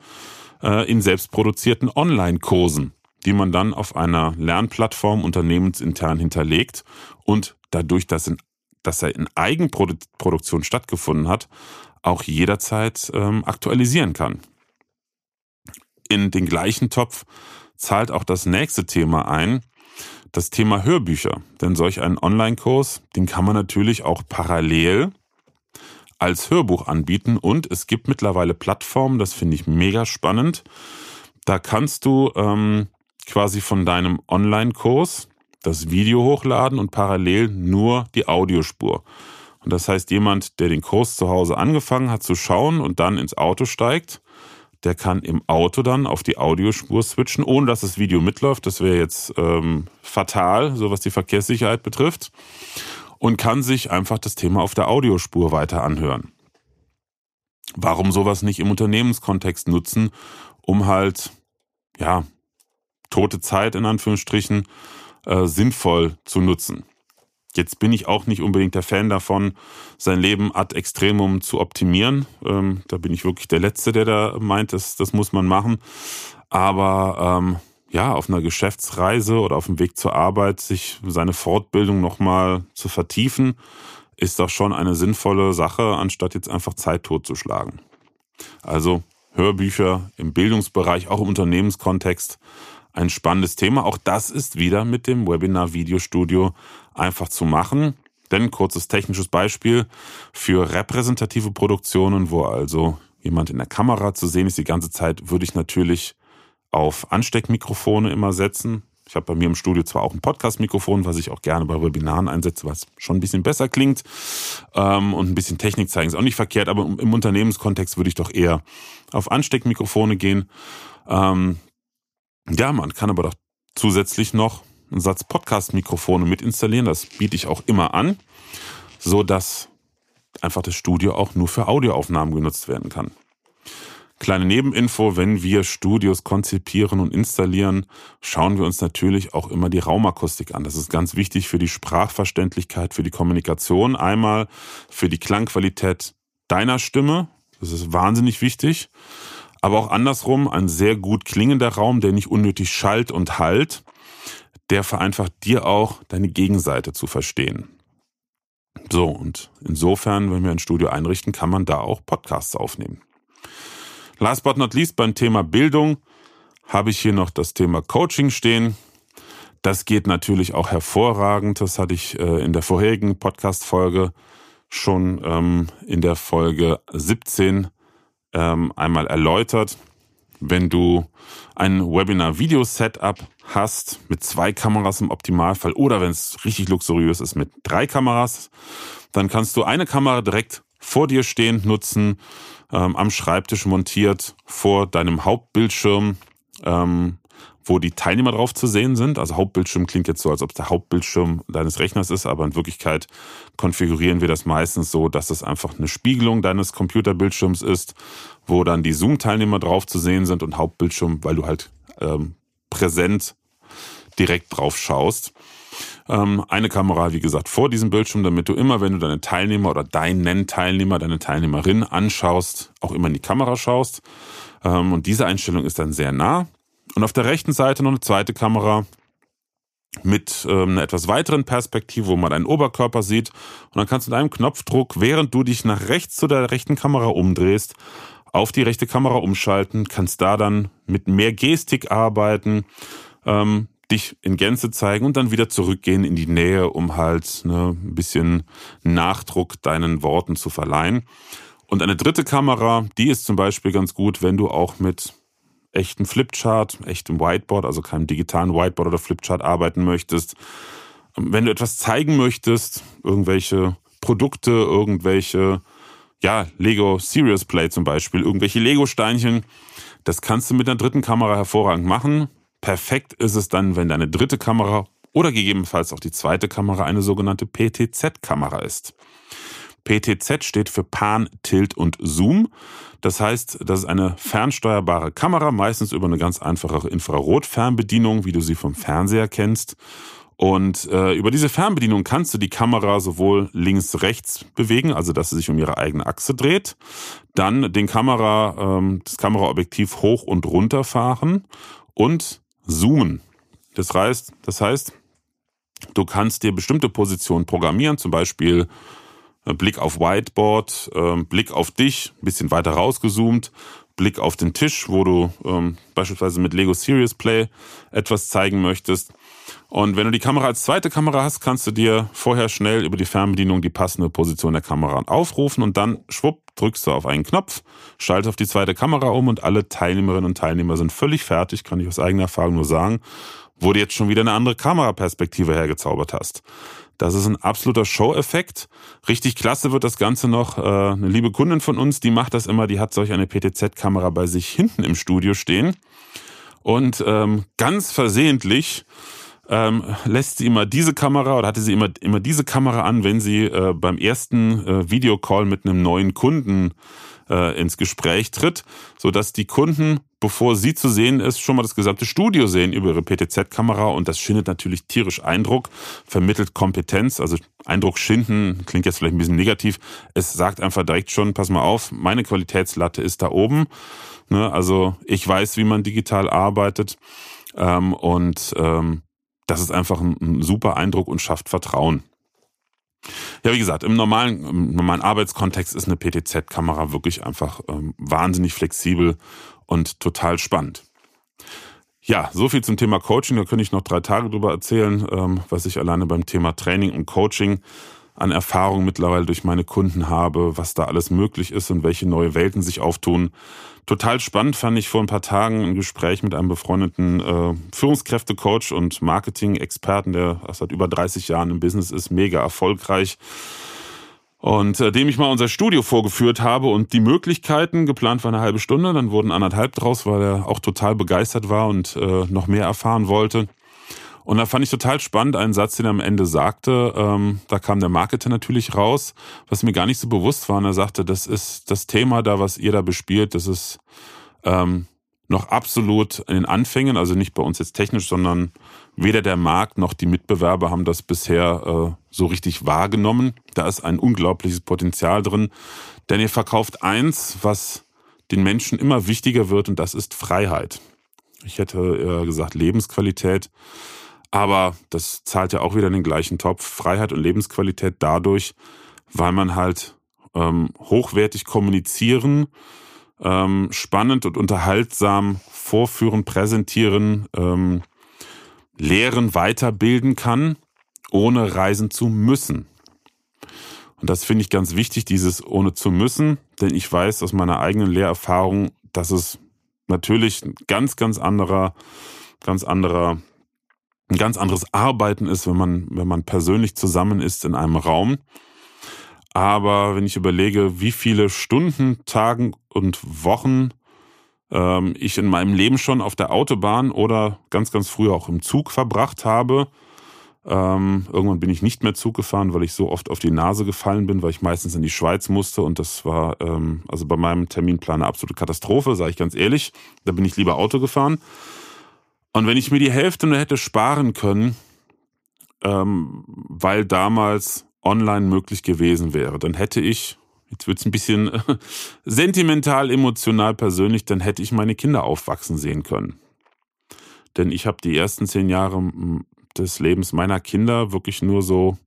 äh, in selbstproduzierten Online-Kursen die man dann auf einer Lernplattform unternehmensintern hinterlegt und dadurch, dass, in, dass er in Eigenproduktion stattgefunden hat, auch jederzeit ähm, aktualisieren kann. In den gleichen Topf zahlt auch das nächste Thema ein, das Thema Hörbücher. Denn solch einen Online-Kurs, den kann man natürlich auch parallel als Hörbuch anbieten und es gibt mittlerweile Plattformen, das finde ich mega spannend. Da kannst du ähm, quasi von deinem Online-Kurs das Video hochladen und parallel nur die Audiospur. Und das heißt, jemand, der den Kurs zu Hause angefangen hat zu schauen und dann ins Auto steigt, der kann im Auto dann auf die Audiospur switchen, ohne dass das Video mitläuft. Das wäre jetzt ähm, fatal, so was die Verkehrssicherheit betrifft. Und kann sich einfach das Thema auf der Audiospur weiter anhören. Warum sowas nicht im Unternehmenskontext nutzen, um halt, ja, tote Zeit in Anführungsstrichen äh, sinnvoll zu nutzen. Jetzt bin ich auch nicht unbedingt der Fan davon, sein Leben ad extremum zu optimieren. Ähm, da bin ich wirklich der Letzte, der da meint, das, das muss man machen. Aber ähm, ja, auf einer Geschäftsreise oder auf dem Weg zur Arbeit sich seine Fortbildung nochmal zu vertiefen, ist doch schon eine sinnvolle Sache, anstatt jetzt einfach Zeit totzuschlagen. Also Hörbücher im Bildungsbereich, auch im Unternehmenskontext, ein spannendes Thema. Auch das ist wieder mit dem Webinar Videostudio einfach zu machen. Denn kurzes technisches Beispiel für repräsentative Produktionen, wo also jemand in der Kamera zu sehen ist die ganze Zeit, würde ich natürlich auf Ansteckmikrofone immer setzen. Ich habe bei mir im Studio zwar auch ein Podcast-Mikrofon, was ich auch gerne bei Webinaren einsetze, was schon ein bisschen besser klingt. Ähm, und ein bisschen Technik zeigen ist auch nicht verkehrt, aber im Unternehmenskontext würde ich doch eher auf Ansteckmikrofone gehen. Ähm, ja, man kann aber doch zusätzlich noch einen Satz Podcast-Mikrofone mit installieren. Das biete ich auch immer an, so dass einfach das Studio auch nur für Audioaufnahmen genutzt werden kann. Kleine Nebeninfo, wenn wir Studios konzipieren und installieren, schauen wir uns natürlich auch immer die Raumakustik an. Das ist ganz wichtig für die Sprachverständlichkeit, für die Kommunikation, einmal für die Klangqualität deiner Stimme, das ist wahnsinnig wichtig, aber auch andersrum, ein sehr gut klingender Raum, der nicht unnötig schallt und halt, der vereinfacht dir auch, deine Gegenseite zu verstehen. So, und insofern, wenn wir ein Studio einrichten, kann man da auch Podcasts aufnehmen. Last but not least beim Thema Bildung habe ich hier noch das Thema Coaching stehen. Das geht natürlich auch hervorragend. Das hatte ich äh, in der vorherigen Podcast-Folge schon ähm, in der Folge 17 ähm, einmal erläutert. Wenn du ein Webinar-Video-Setup hast mit zwei Kameras im Optimalfall oder wenn es richtig luxuriös ist mit drei Kameras, dann kannst du eine Kamera direkt vor dir stehend nutzen, ähm, am Schreibtisch montiert, vor deinem Hauptbildschirm ähm, wo die Teilnehmer drauf zu sehen sind. Also Hauptbildschirm klingt jetzt so, als ob es der Hauptbildschirm deines Rechners ist, aber in Wirklichkeit konfigurieren wir das meistens so, dass es einfach eine Spiegelung deines Computerbildschirms ist, wo dann die Zoom-Teilnehmer drauf zu sehen sind und Hauptbildschirm, weil du halt ähm, präsent direkt drauf schaust. Ähm, eine Kamera, wie gesagt, vor diesem Bildschirm, damit du immer, wenn du deine Teilnehmer oder deinen Teilnehmer, deine Teilnehmerin anschaust, auch immer in die Kamera schaust. Ähm, und diese Einstellung ist dann sehr nah. Und auf der rechten Seite noch eine zweite Kamera mit ähm, einer etwas weiteren Perspektive, wo man deinen Oberkörper sieht. Und dann kannst du mit einem Knopfdruck, während du dich nach rechts zu der rechten Kamera umdrehst, auf die rechte Kamera umschalten, kannst da dann mit mehr Gestik arbeiten, ähm, dich in Gänze zeigen und dann wieder zurückgehen in die Nähe, um halt ne, ein bisschen Nachdruck deinen Worten zu verleihen. Und eine dritte Kamera, die ist zum Beispiel ganz gut, wenn du auch mit echten Flipchart, echtem Whiteboard, also keinem digitalen Whiteboard oder Flipchart arbeiten möchtest. Wenn du etwas zeigen möchtest, irgendwelche Produkte, irgendwelche, ja, Lego Serious Play zum Beispiel, irgendwelche Lego-Steinchen, das kannst du mit einer dritten Kamera hervorragend machen. Perfekt ist es dann, wenn deine dritte Kamera oder gegebenenfalls auch die zweite Kamera eine sogenannte PTZ-Kamera ist. PTZ steht für Pan, Tilt und Zoom. Das heißt, das ist eine fernsteuerbare Kamera, meistens über eine ganz einfache Infrarotfernbedienung, wie du sie vom Fernseher kennst. Und äh, über diese Fernbedienung kannst du die Kamera sowohl links-rechts bewegen, also dass sie sich um ihre eigene Achse dreht, dann den Kamera, ähm, das Kameraobjektiv hoch und runter fahren und zoomen. Das heißt, das heißt, du kannst dir bestimmte Positionen programmieren, zum Beispiel Blick auf Whiteboard, ähm, Blick auf dich, ein bisschen weiter rausgezoomt, Blick auf den Tisch, wo du ähm, beispielsweise mit Lego Serious Play etwas zeigen möchtest. Und wenn du die Kamera als zweite Kamera hast, kannst du dir vorher schnell über die Fernbedienung die passende Position der Kamera aufrufen und dann schwupp drückst du auf einen Knopf, schaltest auf die zweite Kamera um und alle Teilnehmerinnen und Teilnehmer sind völlig fertig, kann ich aus eigener Erfahrung nur sagen, wo du jetzt schon wieder eine andere Kameraperspektive hergezaubert hast. Das ist ein absoluter Show-Effekt. Richtig klasse wird das Ganze noch. Äh, eine liebe Kundin von uns, die macht das immer, die hat solch eine PTZ-Kamera bei sich hinten im Studio stehen. Und ähm, ganz versehentlich ähm, lässt sie immer diese Kamera oder hatte sie immer, immer diese Kamera an, wenn sie äh, beim ersten äh, Videocall mit einem neuen Kunden äh, ins Gespräch tritt, so dass die Kunden, bevor sie zu sehen ist, schon mal das gesamte Studio sehen über ihre PTZ-Kamera und das schindet natürlich tierisch Eindruck, vermittelt Kompetenz, also Eindruck schinden klingt jetzt vielleicht ein bisschen negativ. Es sagt einfach direkt schon, pass mal auf, meine Qualitätslatte ist da oben. Ne? Also ich weiß, wie man digital arbeitet ähm, und ähm, das ist einfach ein, ein super Eindruck und schafft Vertrauen. Ja, wie gesagt, im normalen, im normalen Arbeitskontext ist eine PTZ-Kamera wirklich einfach ähm, wahnsinnig flexibel und total spannend. Ja, so viel zum Thema Coaching. Da könnte ich noch drei Tage drüber erzählen, ähm, was ich alleine beim Thema Training und Coaching an Erfahrung mittlerweile durch meine Kunden habe, was da alles möglich ist und welche neue Welten sich auftun. Total spannend fand ich vor ein paar Tagen ein Gespräch mit einem befreundeten äh, Führungskräftecoach und Marketing-Experten, der seit über 30 Jahren im Business ist, mega erfolgreich. Und äh, dem ich mal unser Studio vorgeführt habe und die Möglichkeiten, geplant war eine halbe Stunde, dann wurden anderthalb draus, weil er auch total begeistert war und äh, noch mehr erfahren wollte. Und da fand ich total spannend einen Satz, den er am Ende sagte. Ähm, da kam der Marketer natürlich raus, was mir gar nicht so bewusst war. Und er sagte, das ist das Thema da, was ihr da bespielt, das ist ähm, noch absolut in den Anfängen, also nicht bei uns jetzt technisch, sondern weder der Markt noch die Mitbewerber haben das bisher äh, so richtig wahrgenommen. Da ist ein unglaubliches Potenzial drin, denn ihr verkauft eins, was den Menschen immer wichtiger wird, und das ist Freiheit. Ich hätte äh, gesagt Lebensqualität. Aber das zahlt ja auch wieder in den gleichen Topf. Freiheit und Lebensqualität dadurch, weil man halt ähm, hochwertig kommunizieren, ähm, spannend und unterhaltsam vorführen, präsentieren, ähm, lehren, weiterbilden kann, ohne reisen zu müssen. Und das finde ich ganz wichtig, dieses ohne zu müssen, denn ich weiß aus meiner eigenen Lehrerfahrung, dass es natürlich ein ganz, ganz anderer, ganz anderer ein ganz anderes Arbeiten ist, wenn man, wenn man persönlich zusammen ist in einem Raum. Aber wenn ich überlege, wie viele Stunden, Tagen und Wochen ähm, ich in meinem Leben schon auf der Autobahn oder ganz, ganz früher auch im Zug verbracht habe, ähm, irgendwann bin ich nicht mehr Zug gefahren, weil ich so oft auf die Nase gefallen bin, weil ich meistens in die Schweiz musste und das war ähm, also bei meinem Terminplan eine absolute Katastrophe, sage ich ganz ehrlich. Da bin ich lieber Auto gefahren. Und wenn ich mir die Hälfte nur hätte sparen können, ähm, weil damals online möglich gewesen wäre, dann hätte ich, jetzt wird's ein bisschen sentimental, emotional, persönlich, dann hätte ich meine Kinder aufwachsen sehen können. Denn ich habe die ersten zehn Jahre des Lebens meiner Kinder wirklich nur so,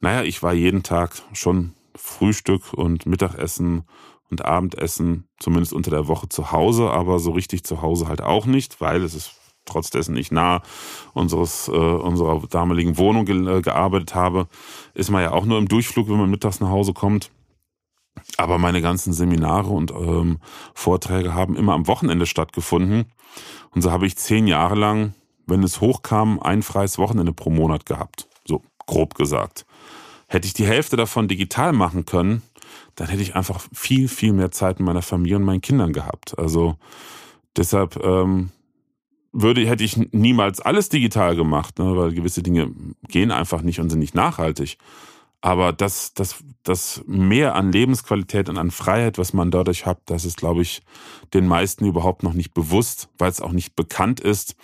naja, ich war jeden Tag schon Frühstück und Mittagessen und Abendessen, zumindest unter der Woche zu Hause, aber so richtig zu Hause halt auch nicht, weil es ist trotz dessen nicht nah unseres, äh, unserer damaligen Wohnung ge äh, gearbeitet habe, ist man ja auch nur im Durchflug, wenn man mittags nach Hause kommt. Aber meine ganzen Seminare und ähm, Vorträge haben immer am Wochenende stattgefunden. Und so habe ich zehn Jahre lang, wenn es hochkam, ein freies Wochenende pro Monat gehabt. So grob gesagt. Hätte ich die Hälfte davon digital machen können, dann hätte ich einfach viel, viel mehr Zeit mit meiner Familie und meinen Kindern gehabt. Also deshalb ähm, würde, hätte ich niemals alles digital gemacht, ne, weil gewisse Dinge gehen einfach nicht und sind nicht nachhaltig. Aber das, das, das mehr an Lebensqualität und an Freiheit, was man dadurch hat, das ist, glaube ich, den meisten überhaupt noch nicht bewusst, weil es auch nicht bekannt ist.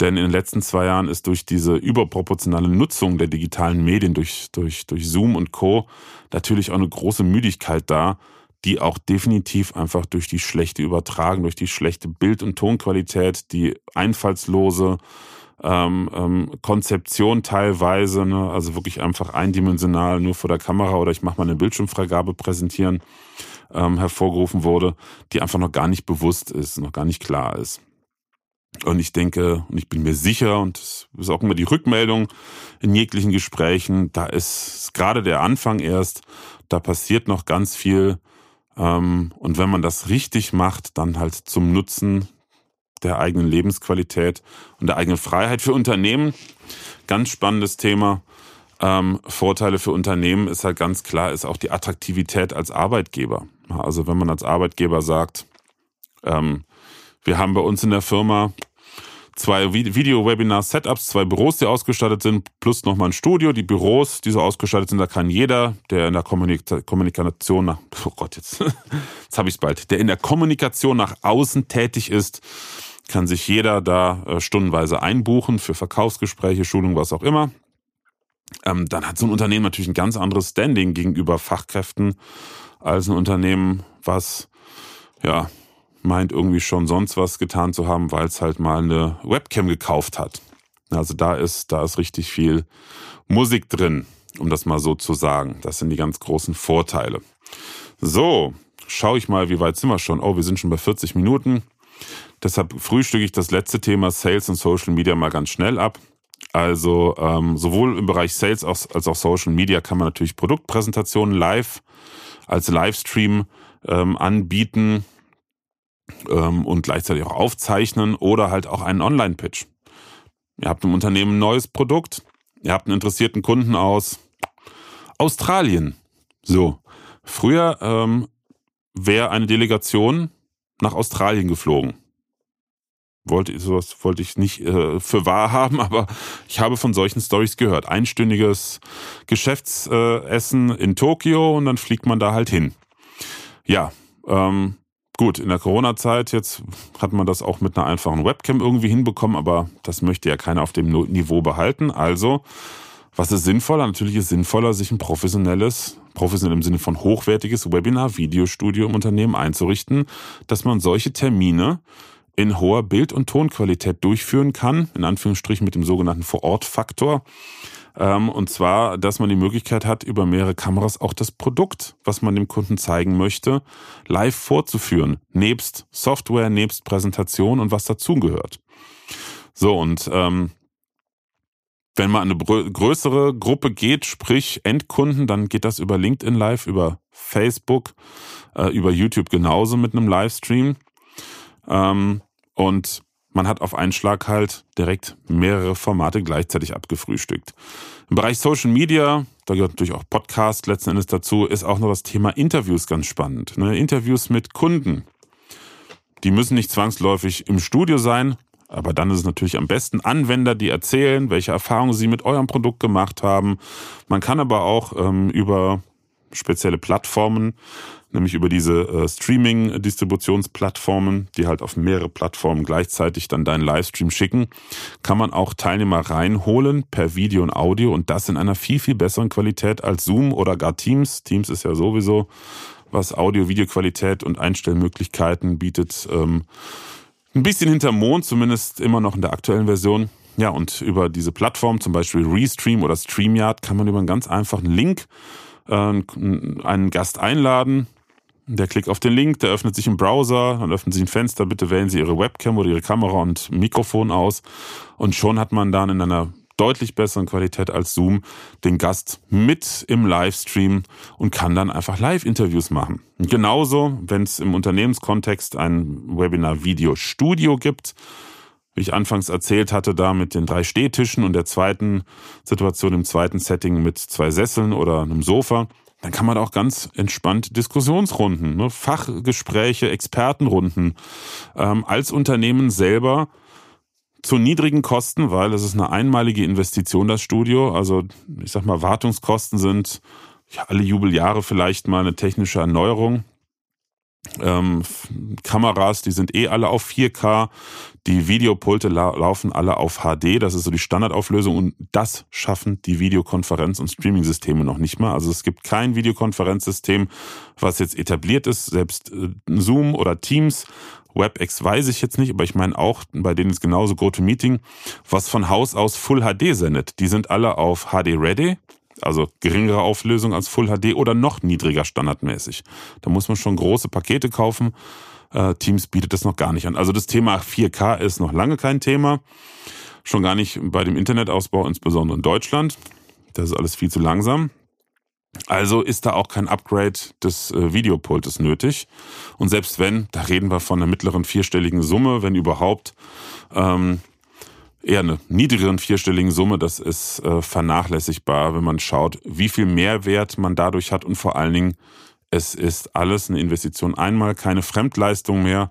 Denn in den letzten zwei Jahren ist durch diese überproportionale Nutzung der digitalen Medien, durch, durch, durch Zoom und Co. natürlich auch eine große Müdigkeit da, die auch definitiv einfach durch die schlechte Übertragung, durch die schlechte Bild- und Tonqualität, die einfallslose ähm, ähm, Konzeption teilweise, ne, also wirklich einfach eindimensional nur vor der Kamera oder ich mache mal eine Bildschirmfreigabe präsentieren, ähm, hervorgerufen wurde, die einfach noch gar nicht bewusst ist, noch gar nicht klar ist. Und ich denke, und ich bin mir sicher, und das ist auch immer die Rückmeldung in jeglichen Gesprächen, da ist gerade der Anfang erst, da passiert noch ganz viel, und wenn man das richtig macht, dann halt zum Nutzen der eigenen Lebensqualität und der eigenen Freiheit für Unternehmen. Ganz spannendes Thema. Ähm, Vorteile für Unternehmen ist halt ganz klar, ist auch die Attraktivität als Arbeitgeber. Also wenn man als Arbeitgeber sagt, ähm, wir haben bei uns in der Firma zwei Video-Webinar-Setups, zwei Büros, die ausgestattet sind, plus nochmal ein Studio. Die Büros, die so ausgestattet sind, da kann jeder, der in der Kommunika Kommunikation nach, oh Gott, jetzt, jetzt habe ich es bald, der in der Kommunikation nach außen tätig ist, kann sich jeder da äh, stundenweise einbuchen für Verkaufsgespräche, Schulung, was auch immer. Ähm, dann hat so ein Unternehmen natürlich ein ganz anderes Standing gegenüber Fachkräften als ein Unternehmen, was ja meint irgendwie schon sonst was getan zu haben, weil es halt mal eine Webcam gekauft hat. Also da ist, da ist richtig viel Musik drin, um das mal so zu sagen. Das sind die ganz großen Vorteile. So, schaue ich mal, wie weit sind wir schon? Oh, wir sind schon bei 40 Minuten. Deshalb frühstücke ich das letzte Thema Sales und Social Media mal ganz schnell ab. Also ähm, sowohl im Bereich Sales als auch Social Media kann man natürlich Produktpräsentationen live als Livestream ähm, anbieten ähm, und gleichzeitig auch aufzeichnen oder halt auch einen Online-Pitch. Ihr habt im Unternehmen ein neues Produkt, ihr habt einen interessierten Kunden aus Australien. So, früher ähm, wäre eine Delegation nach Australien geflogen. Wollte sowas wollte ich nicht äh, für wahr haben, aber ich habe von solchen Stories gehört. Einstündiges Geschäftsessen in Tokio und dann fliegt man da halt hin. Ja, ähm, Gut, in der Corona-Zeit jetzt hat man das auch mit einer einfachen Webcam irgendwie hinbekommen, aber das möchte ja keiner auf dem Niveau behalten. Also, was ist sinnvoller? Natürlich ist sinnvoller, sich ein professionelles, professionell im Sinne von hochwertiges Webinar-Videostudio im Unternehmen einzurichten, dass man solche Termine in hoher Bild- und Tonqualität durchführen kann, in Anführungsstrichen mit dem sogenannten Vor-Ort-Faktor. Ähm, und zwar, dass man die Möglichkeit hat, über mehrere Kameras auch das Produkt, was man dem Kunden zeigen möchte, live vorzuführen. Nebst Software, nebst Präsentation und was dazugehört. So, und ähm, wenn man eine größere Gruppe geht, sprich Endkunden, dann geht das über LinkedIn Live, über Facebook, äh, über YouTube genauso mit einem Livestream. Ähm, und man hat auf einen Schlag halt direkt mehrere Formate gleichzeitig abgefrühstückt. Im Bereich Social Media, da gehört natürlich auch Podcast letzten Endes dazu, ist auch noch das Thema Interviews ganz spannend. Ne? Interviews mit Kunden. Die müssen nicht zwangsläufig im Studio sein, aber dann ist es natürlich am besten Anwender, die erzählen, welche Erfahrungen sie mit eurem Produkt gemacht haben. Man kann aber auch ähm, über spezielle Plattformen nämlich über diese äh, Streaming-Distributionsplattformen, die halt auf mehrere Plattformen gleichzeitig dann deinen Livestream schicken, kann man auch Teilnehmer reinholen per Video und Audio und das in einer viel, viel besseren Qualität als Zoom oder gar Teams. Teams ist ja sowieso, was Audio-Video-Qualität und Einstellmöglichkeiten bietet, ähm, ein bisschen hinterm Mond, zumindest immer noch in der aktuellen Version. Ja, und über diese Plattform, zum Beispiel Restream oder StreamYard, kann man über einen ganz einfachen Link einen Gast einladen, der klickt auf den Link, der öffnet sich im Browser, dann öffnet sich ein Fenster, bitte wählen Sie Ihre Webcam oder Ihre Kamera und Mikrofon aus und schon hat man dann in einer deutlich besseren Qualität als Zoom den Gast mit im Livestream und kann dann einfach Live-Interviews machen. Genauso, wenn es im Unternehmenskontext ein Webinar-Video-Studio gibt, wie ich anfangs erzählt hatte, da mit den drei Stehtischen und der zweiten Situation im zweiten Setting mit zwei Sesseln oder einem Sofa, dann kann man auch ganz entspannt Diskussionsrunden, ne, Fachgespräche, Expertenrunden ähm, als Unternehmen selber zu niedrigen Kosten, weil es ist eine einmalige Investition, das Studio. Also ich sag mal, Wartungskosten sind ja, alle Jubeljahre vielleicht mal eine technische Erneuerung. Ähm, Kameras, die sind eh alle auf 4K. Die Videopulte la laufen alle auf HD. Das ist so die Standardauflösung und das schaffen die Videokonferenz- und Streaming-Systeme noch nicht mal. Also es gibt kein Videokonferenzsystem, was jetzt etabliert ist. Selbst äh, Zoom oder Teams WebEx weiß ich jetzt nicht, aber ich meine auch, bei denen ist genauso GoToMeeting, was von Haus aus Full HD sendet. Die sind alle auf HD Ready also geringere Auflösung als Full HD oder noch niedriger standardmäßig. Da muss man schon große Pakete kaufen. Äh, Teams bietet das noch gar nicht an. Also das Thema 4K ist noch lange kein Thema. Schon gar nicht bei dem Internetausbau, insbesondere in Deutschland. Das ist alles viel zu langsam. Also ist da auch kein Upgrade des äh, Videopultes nötig. Und selbst wenn, da reden wir von einer mittleren vierstelligen Summe, wenn überhaupt, ähm, eher eine niedrigeren vierstelligen Summe. Das ist äh, vernachlässigbar, wenn man schaut, wie viel Mehrwert man dadurch hat und vor allen Dingen, es ist alles eine Investition. Einmal keine Fremdleistung mehr,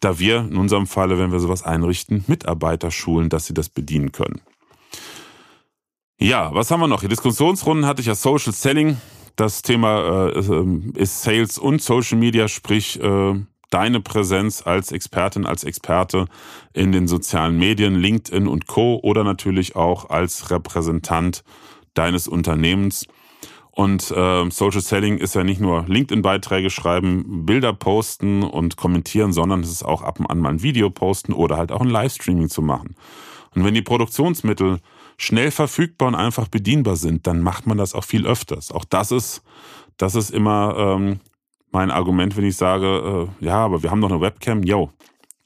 da wir in unserem Falle, wenn wir sowas einrichten, Mitarbeiter schulen, dass sie das bedienen können. Ja, was haben wir noch? Die Diskussionsrunden hatte ich ja Social Selling. Das Thema äh, ähm, ist Sales und Social Media, sprich äh, deine Präsenz als Expertin, als Experte in den sozialen Medien, LinkedIn und Co. oder natürlich auch als Repräsentant deines Unternehmens. Und äh, Social Selling ist ja nicht nur LinkedIn-Beiträge schreiben, Bilder posten und kommentieren, sondern es ist auch ab und an mal ein Video posten oder halt auch ein Livestreaming zu machen. Und wenn die Produktionsmittel schnell verfügbar und einfach bedienbar sind, dann macht man das auch viel öfters. Auch das ist, das ist immer ähm, mein Argument, wenn ich sage, äh, ja, aber wir haben doch eine Webcam, yo.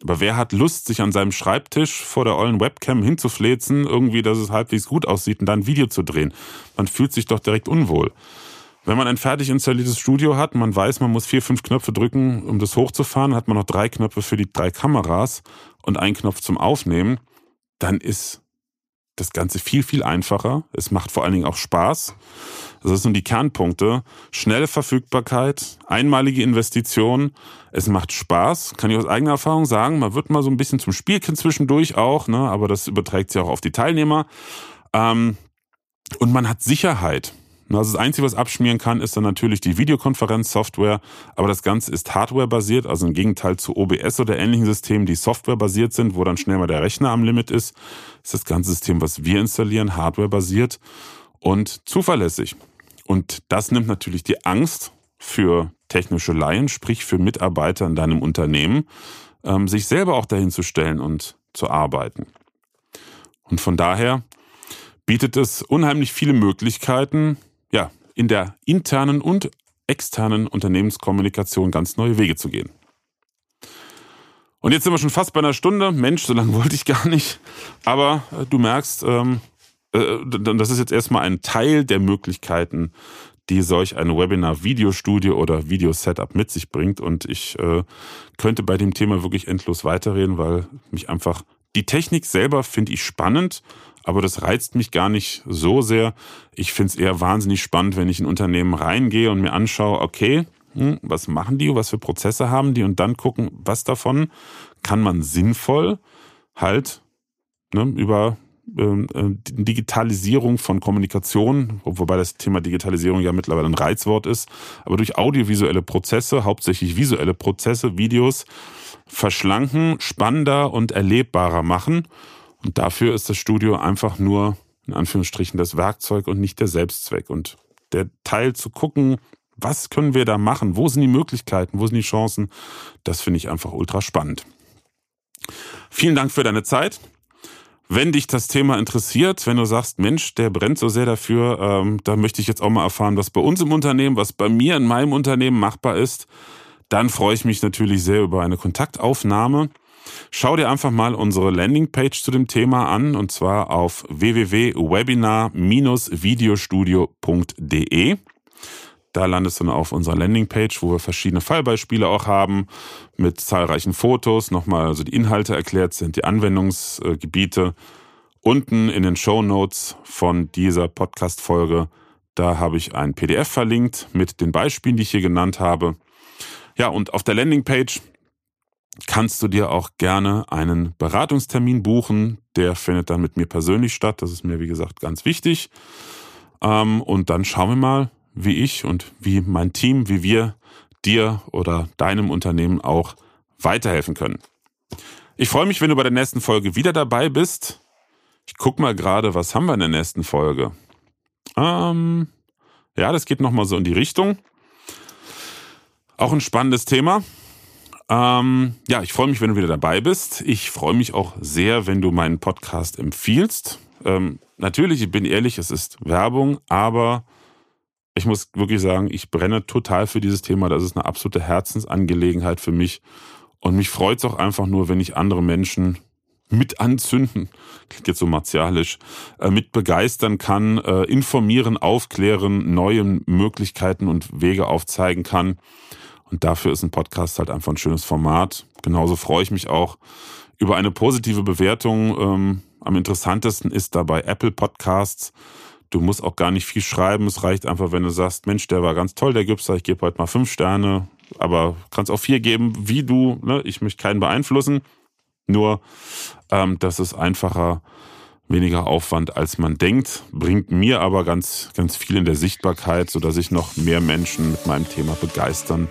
Aber wer hat Lust, sich an seinem Schreibtisch vor der ollen Webcam hinzuflezen, irgendwie, dass es halbwegs gut aussieht und dann ein Video zu drehen? Man fühlt sich doch direkt unwohl. Wenn man ein fertig installiertes Studio hat, man weiß, man muss vier, fünf Knöpfe drücken, um das hochzufahren, hat man noch drei Knöpfe für die drei Kameras und einen Knopf zum Aufnehmen, dann ist das Ganze viel, viel einfacher. Es macht vor allen Dingen auch Spaß. Das sind die Kernpunkte. Schnelle Verfügbarkeit, einmalige Investition. Es macht Spaß, kann ich aus eigener Erfahrung sagen. Man wird mal so ein bisschen zum Spielkind zwischendurch auch, ne? aber das überträgt sich auch auf die Teilnehmer. Ähm, und man hat Sicherheit. Also das Einzige, was abschmieren kann, ist dann natürlich die Videokonferenzsoftware, aber das Ganze ist Hardware-basiert, also im Gegenteil zu OBS oder ähnlichen Systemen, die Software-basiert sind, wo dann schnell mal der Rechner am Limit ist, ist das ganze System, was wir installieren, Hardware-basiert und zuverlässig. Und das nimmt natürlich die Angst für technische Laien, sprich für Mitarbeiter in deinem Unternehmen, ähm, sich selber auch dahin zu stellen und zu arbeiten. Und von daher bietet es unheimlich viele Möglichkeiten, ja, in der internen und externen Unternehmenskommunikation ganz neue Wege zu gehen. Und jetzt sind wir schon fast bei einer Stunde. Mensch, so lange wollte ich gar nicht. Aber äh, du merkst, ähm, äh, das ist jetzt erstmal ein Teil der Möglichkeiten, die solch eine Webinar-Videostudie oder Video-Setup mit sich bringt. Und ich äh, könnte bei dem Thema wirklich endlos weiterreden, weil mich einfach die Technik selber finde ich spannend aber das reizt mich gar nicht so sehr. Ich finde es eher wahnsinnig spannend, wenn ich in Unternehmen reingehe und mir anschaue, okay, hm, was machen die, was für Prozesse haben die und dann gucken, was davon kann man sinnvoll halt ne, über ähm, äh, Digitalisierung von Kommunikation, wobei das Thema Digitalisierung ja mittlerweile ein Reizwort ist, aber durch audiovisuelle Prozesse, hauptsächlich visuelle Prozesse, Videos, verschlanken, spannender und erlebbarer machen und dafür ist das Studio einfach nur, in Anführungsstrichen, das Werkzeug und nicht der Selbstzweck. Und der Teil zu gucken, was können wir da machen? Wo sind die Möglichkeiten? Wo sind die Chancen? Das finde ich einfach ultra spannend. Vielen Dank für deine Zeit. Wenn dich das Thema interessiert, wenn du sagst, Mensch, der brennt so sehr dafür, ähm, da möchte ich jetzt auch mal erfahren, was bei uns im Unternehmen, was bei mir in meinem Unternehmen machbar ist, dann freue ich mich natürlich sehr über eine Kontaktaufnahme. Schau dir einfach mal unsere Landingpage zu dem Thema an und zwar auf www.webinar-videostudio.de. Da landest du dann auf unserer Landingpage, wo wir verschiedene Fallbeispiele auch haben, mit zahlreichen Fotos, nochmal also die Inhalte erklärt sind, die Anwendungsgebiete. Unten in den Show Notes von dieser Podcast-Folge, da habe ich ein PDF verlinkt mit den Beispielen, die ich hier genannt habe. Ja, und auf der Landingpage kannst du dir auch gerne einen Beratungstermin buchen. Der findet dann mit mir persönlich statt. Das ist mir, wie gesagt, ganz wichtig. Ähm, und dann schauen wir mal, wie ich und wie mein Team, wie wir dir oder deinem Unternehmen auch weiterhelfen können. Ich freue mich, wenn du bei der nächsten Folge wieder dabei bist. Ich guck mal gerade, was haben wir in der nächsten Folge? Ähm, ja, das geht nochmal so in die Richtung. Auch ein spannendes Thema. Ähm, ja, ich freue mich, wenn du wieder dabei bist. Ich freue mich auch sehr, wenn du meinen Podcast empfiehlst. Ähm, natürlich, ich bin ehrlich, es ist Werbung, aber ich muss wirklich sagen, ich brenne total für dieses Thema. Das ist eine absolute Herzensangelegenheit für mich. Und mich freut es auch einfach nur, wenn ich andere Menschen mit anzünden, klingt jetzt so martialisch, äh, mit begeistern kann, äh, informieren, aufklären, neue Möglichkeiten und Wege aufzeigen kann. Und dafür ist ein Podcast halt einfach ein schönes Format. Genauso freue ich mich auch über eine positive Bewertung. Ähm, am interessantesten ist dabei Apple Podcasts. Du musst auch gar nicht viel schreiben. Es reicht einfach, wenn du sagst, Mensch, der war ganz toll, der Gipser, ich gebe heute mal fünf Sterne, aber kannst auch vier geben, wie du. Ne? Ich möchte keinen beeinflussen. Nur, ähm, das ist einfacher, weniger Aufwand, als man denkt, bringt mir aber ganz, ganz viel in der Sichtbarkeit, sodass ich noch mehr Menschen mit meinem Thema begeistern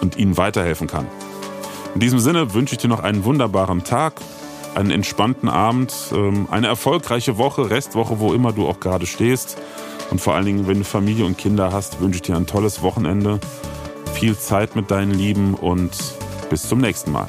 und ihnen weiterhelfen kann. In diesem Sinne wünsche ich dir noch einen wunderbaren Tag einen entspannten Abend, ähm, eine erfolgreiche Woche, Restwoche, wo immer du auch gerade stehst. Und vor allen Dingen, wenn du Familie und Kinder hast, wünsche ich dir ein tolles Wochenende, viel Zeit mit deinen Lieben und bis zum nächsten Mal.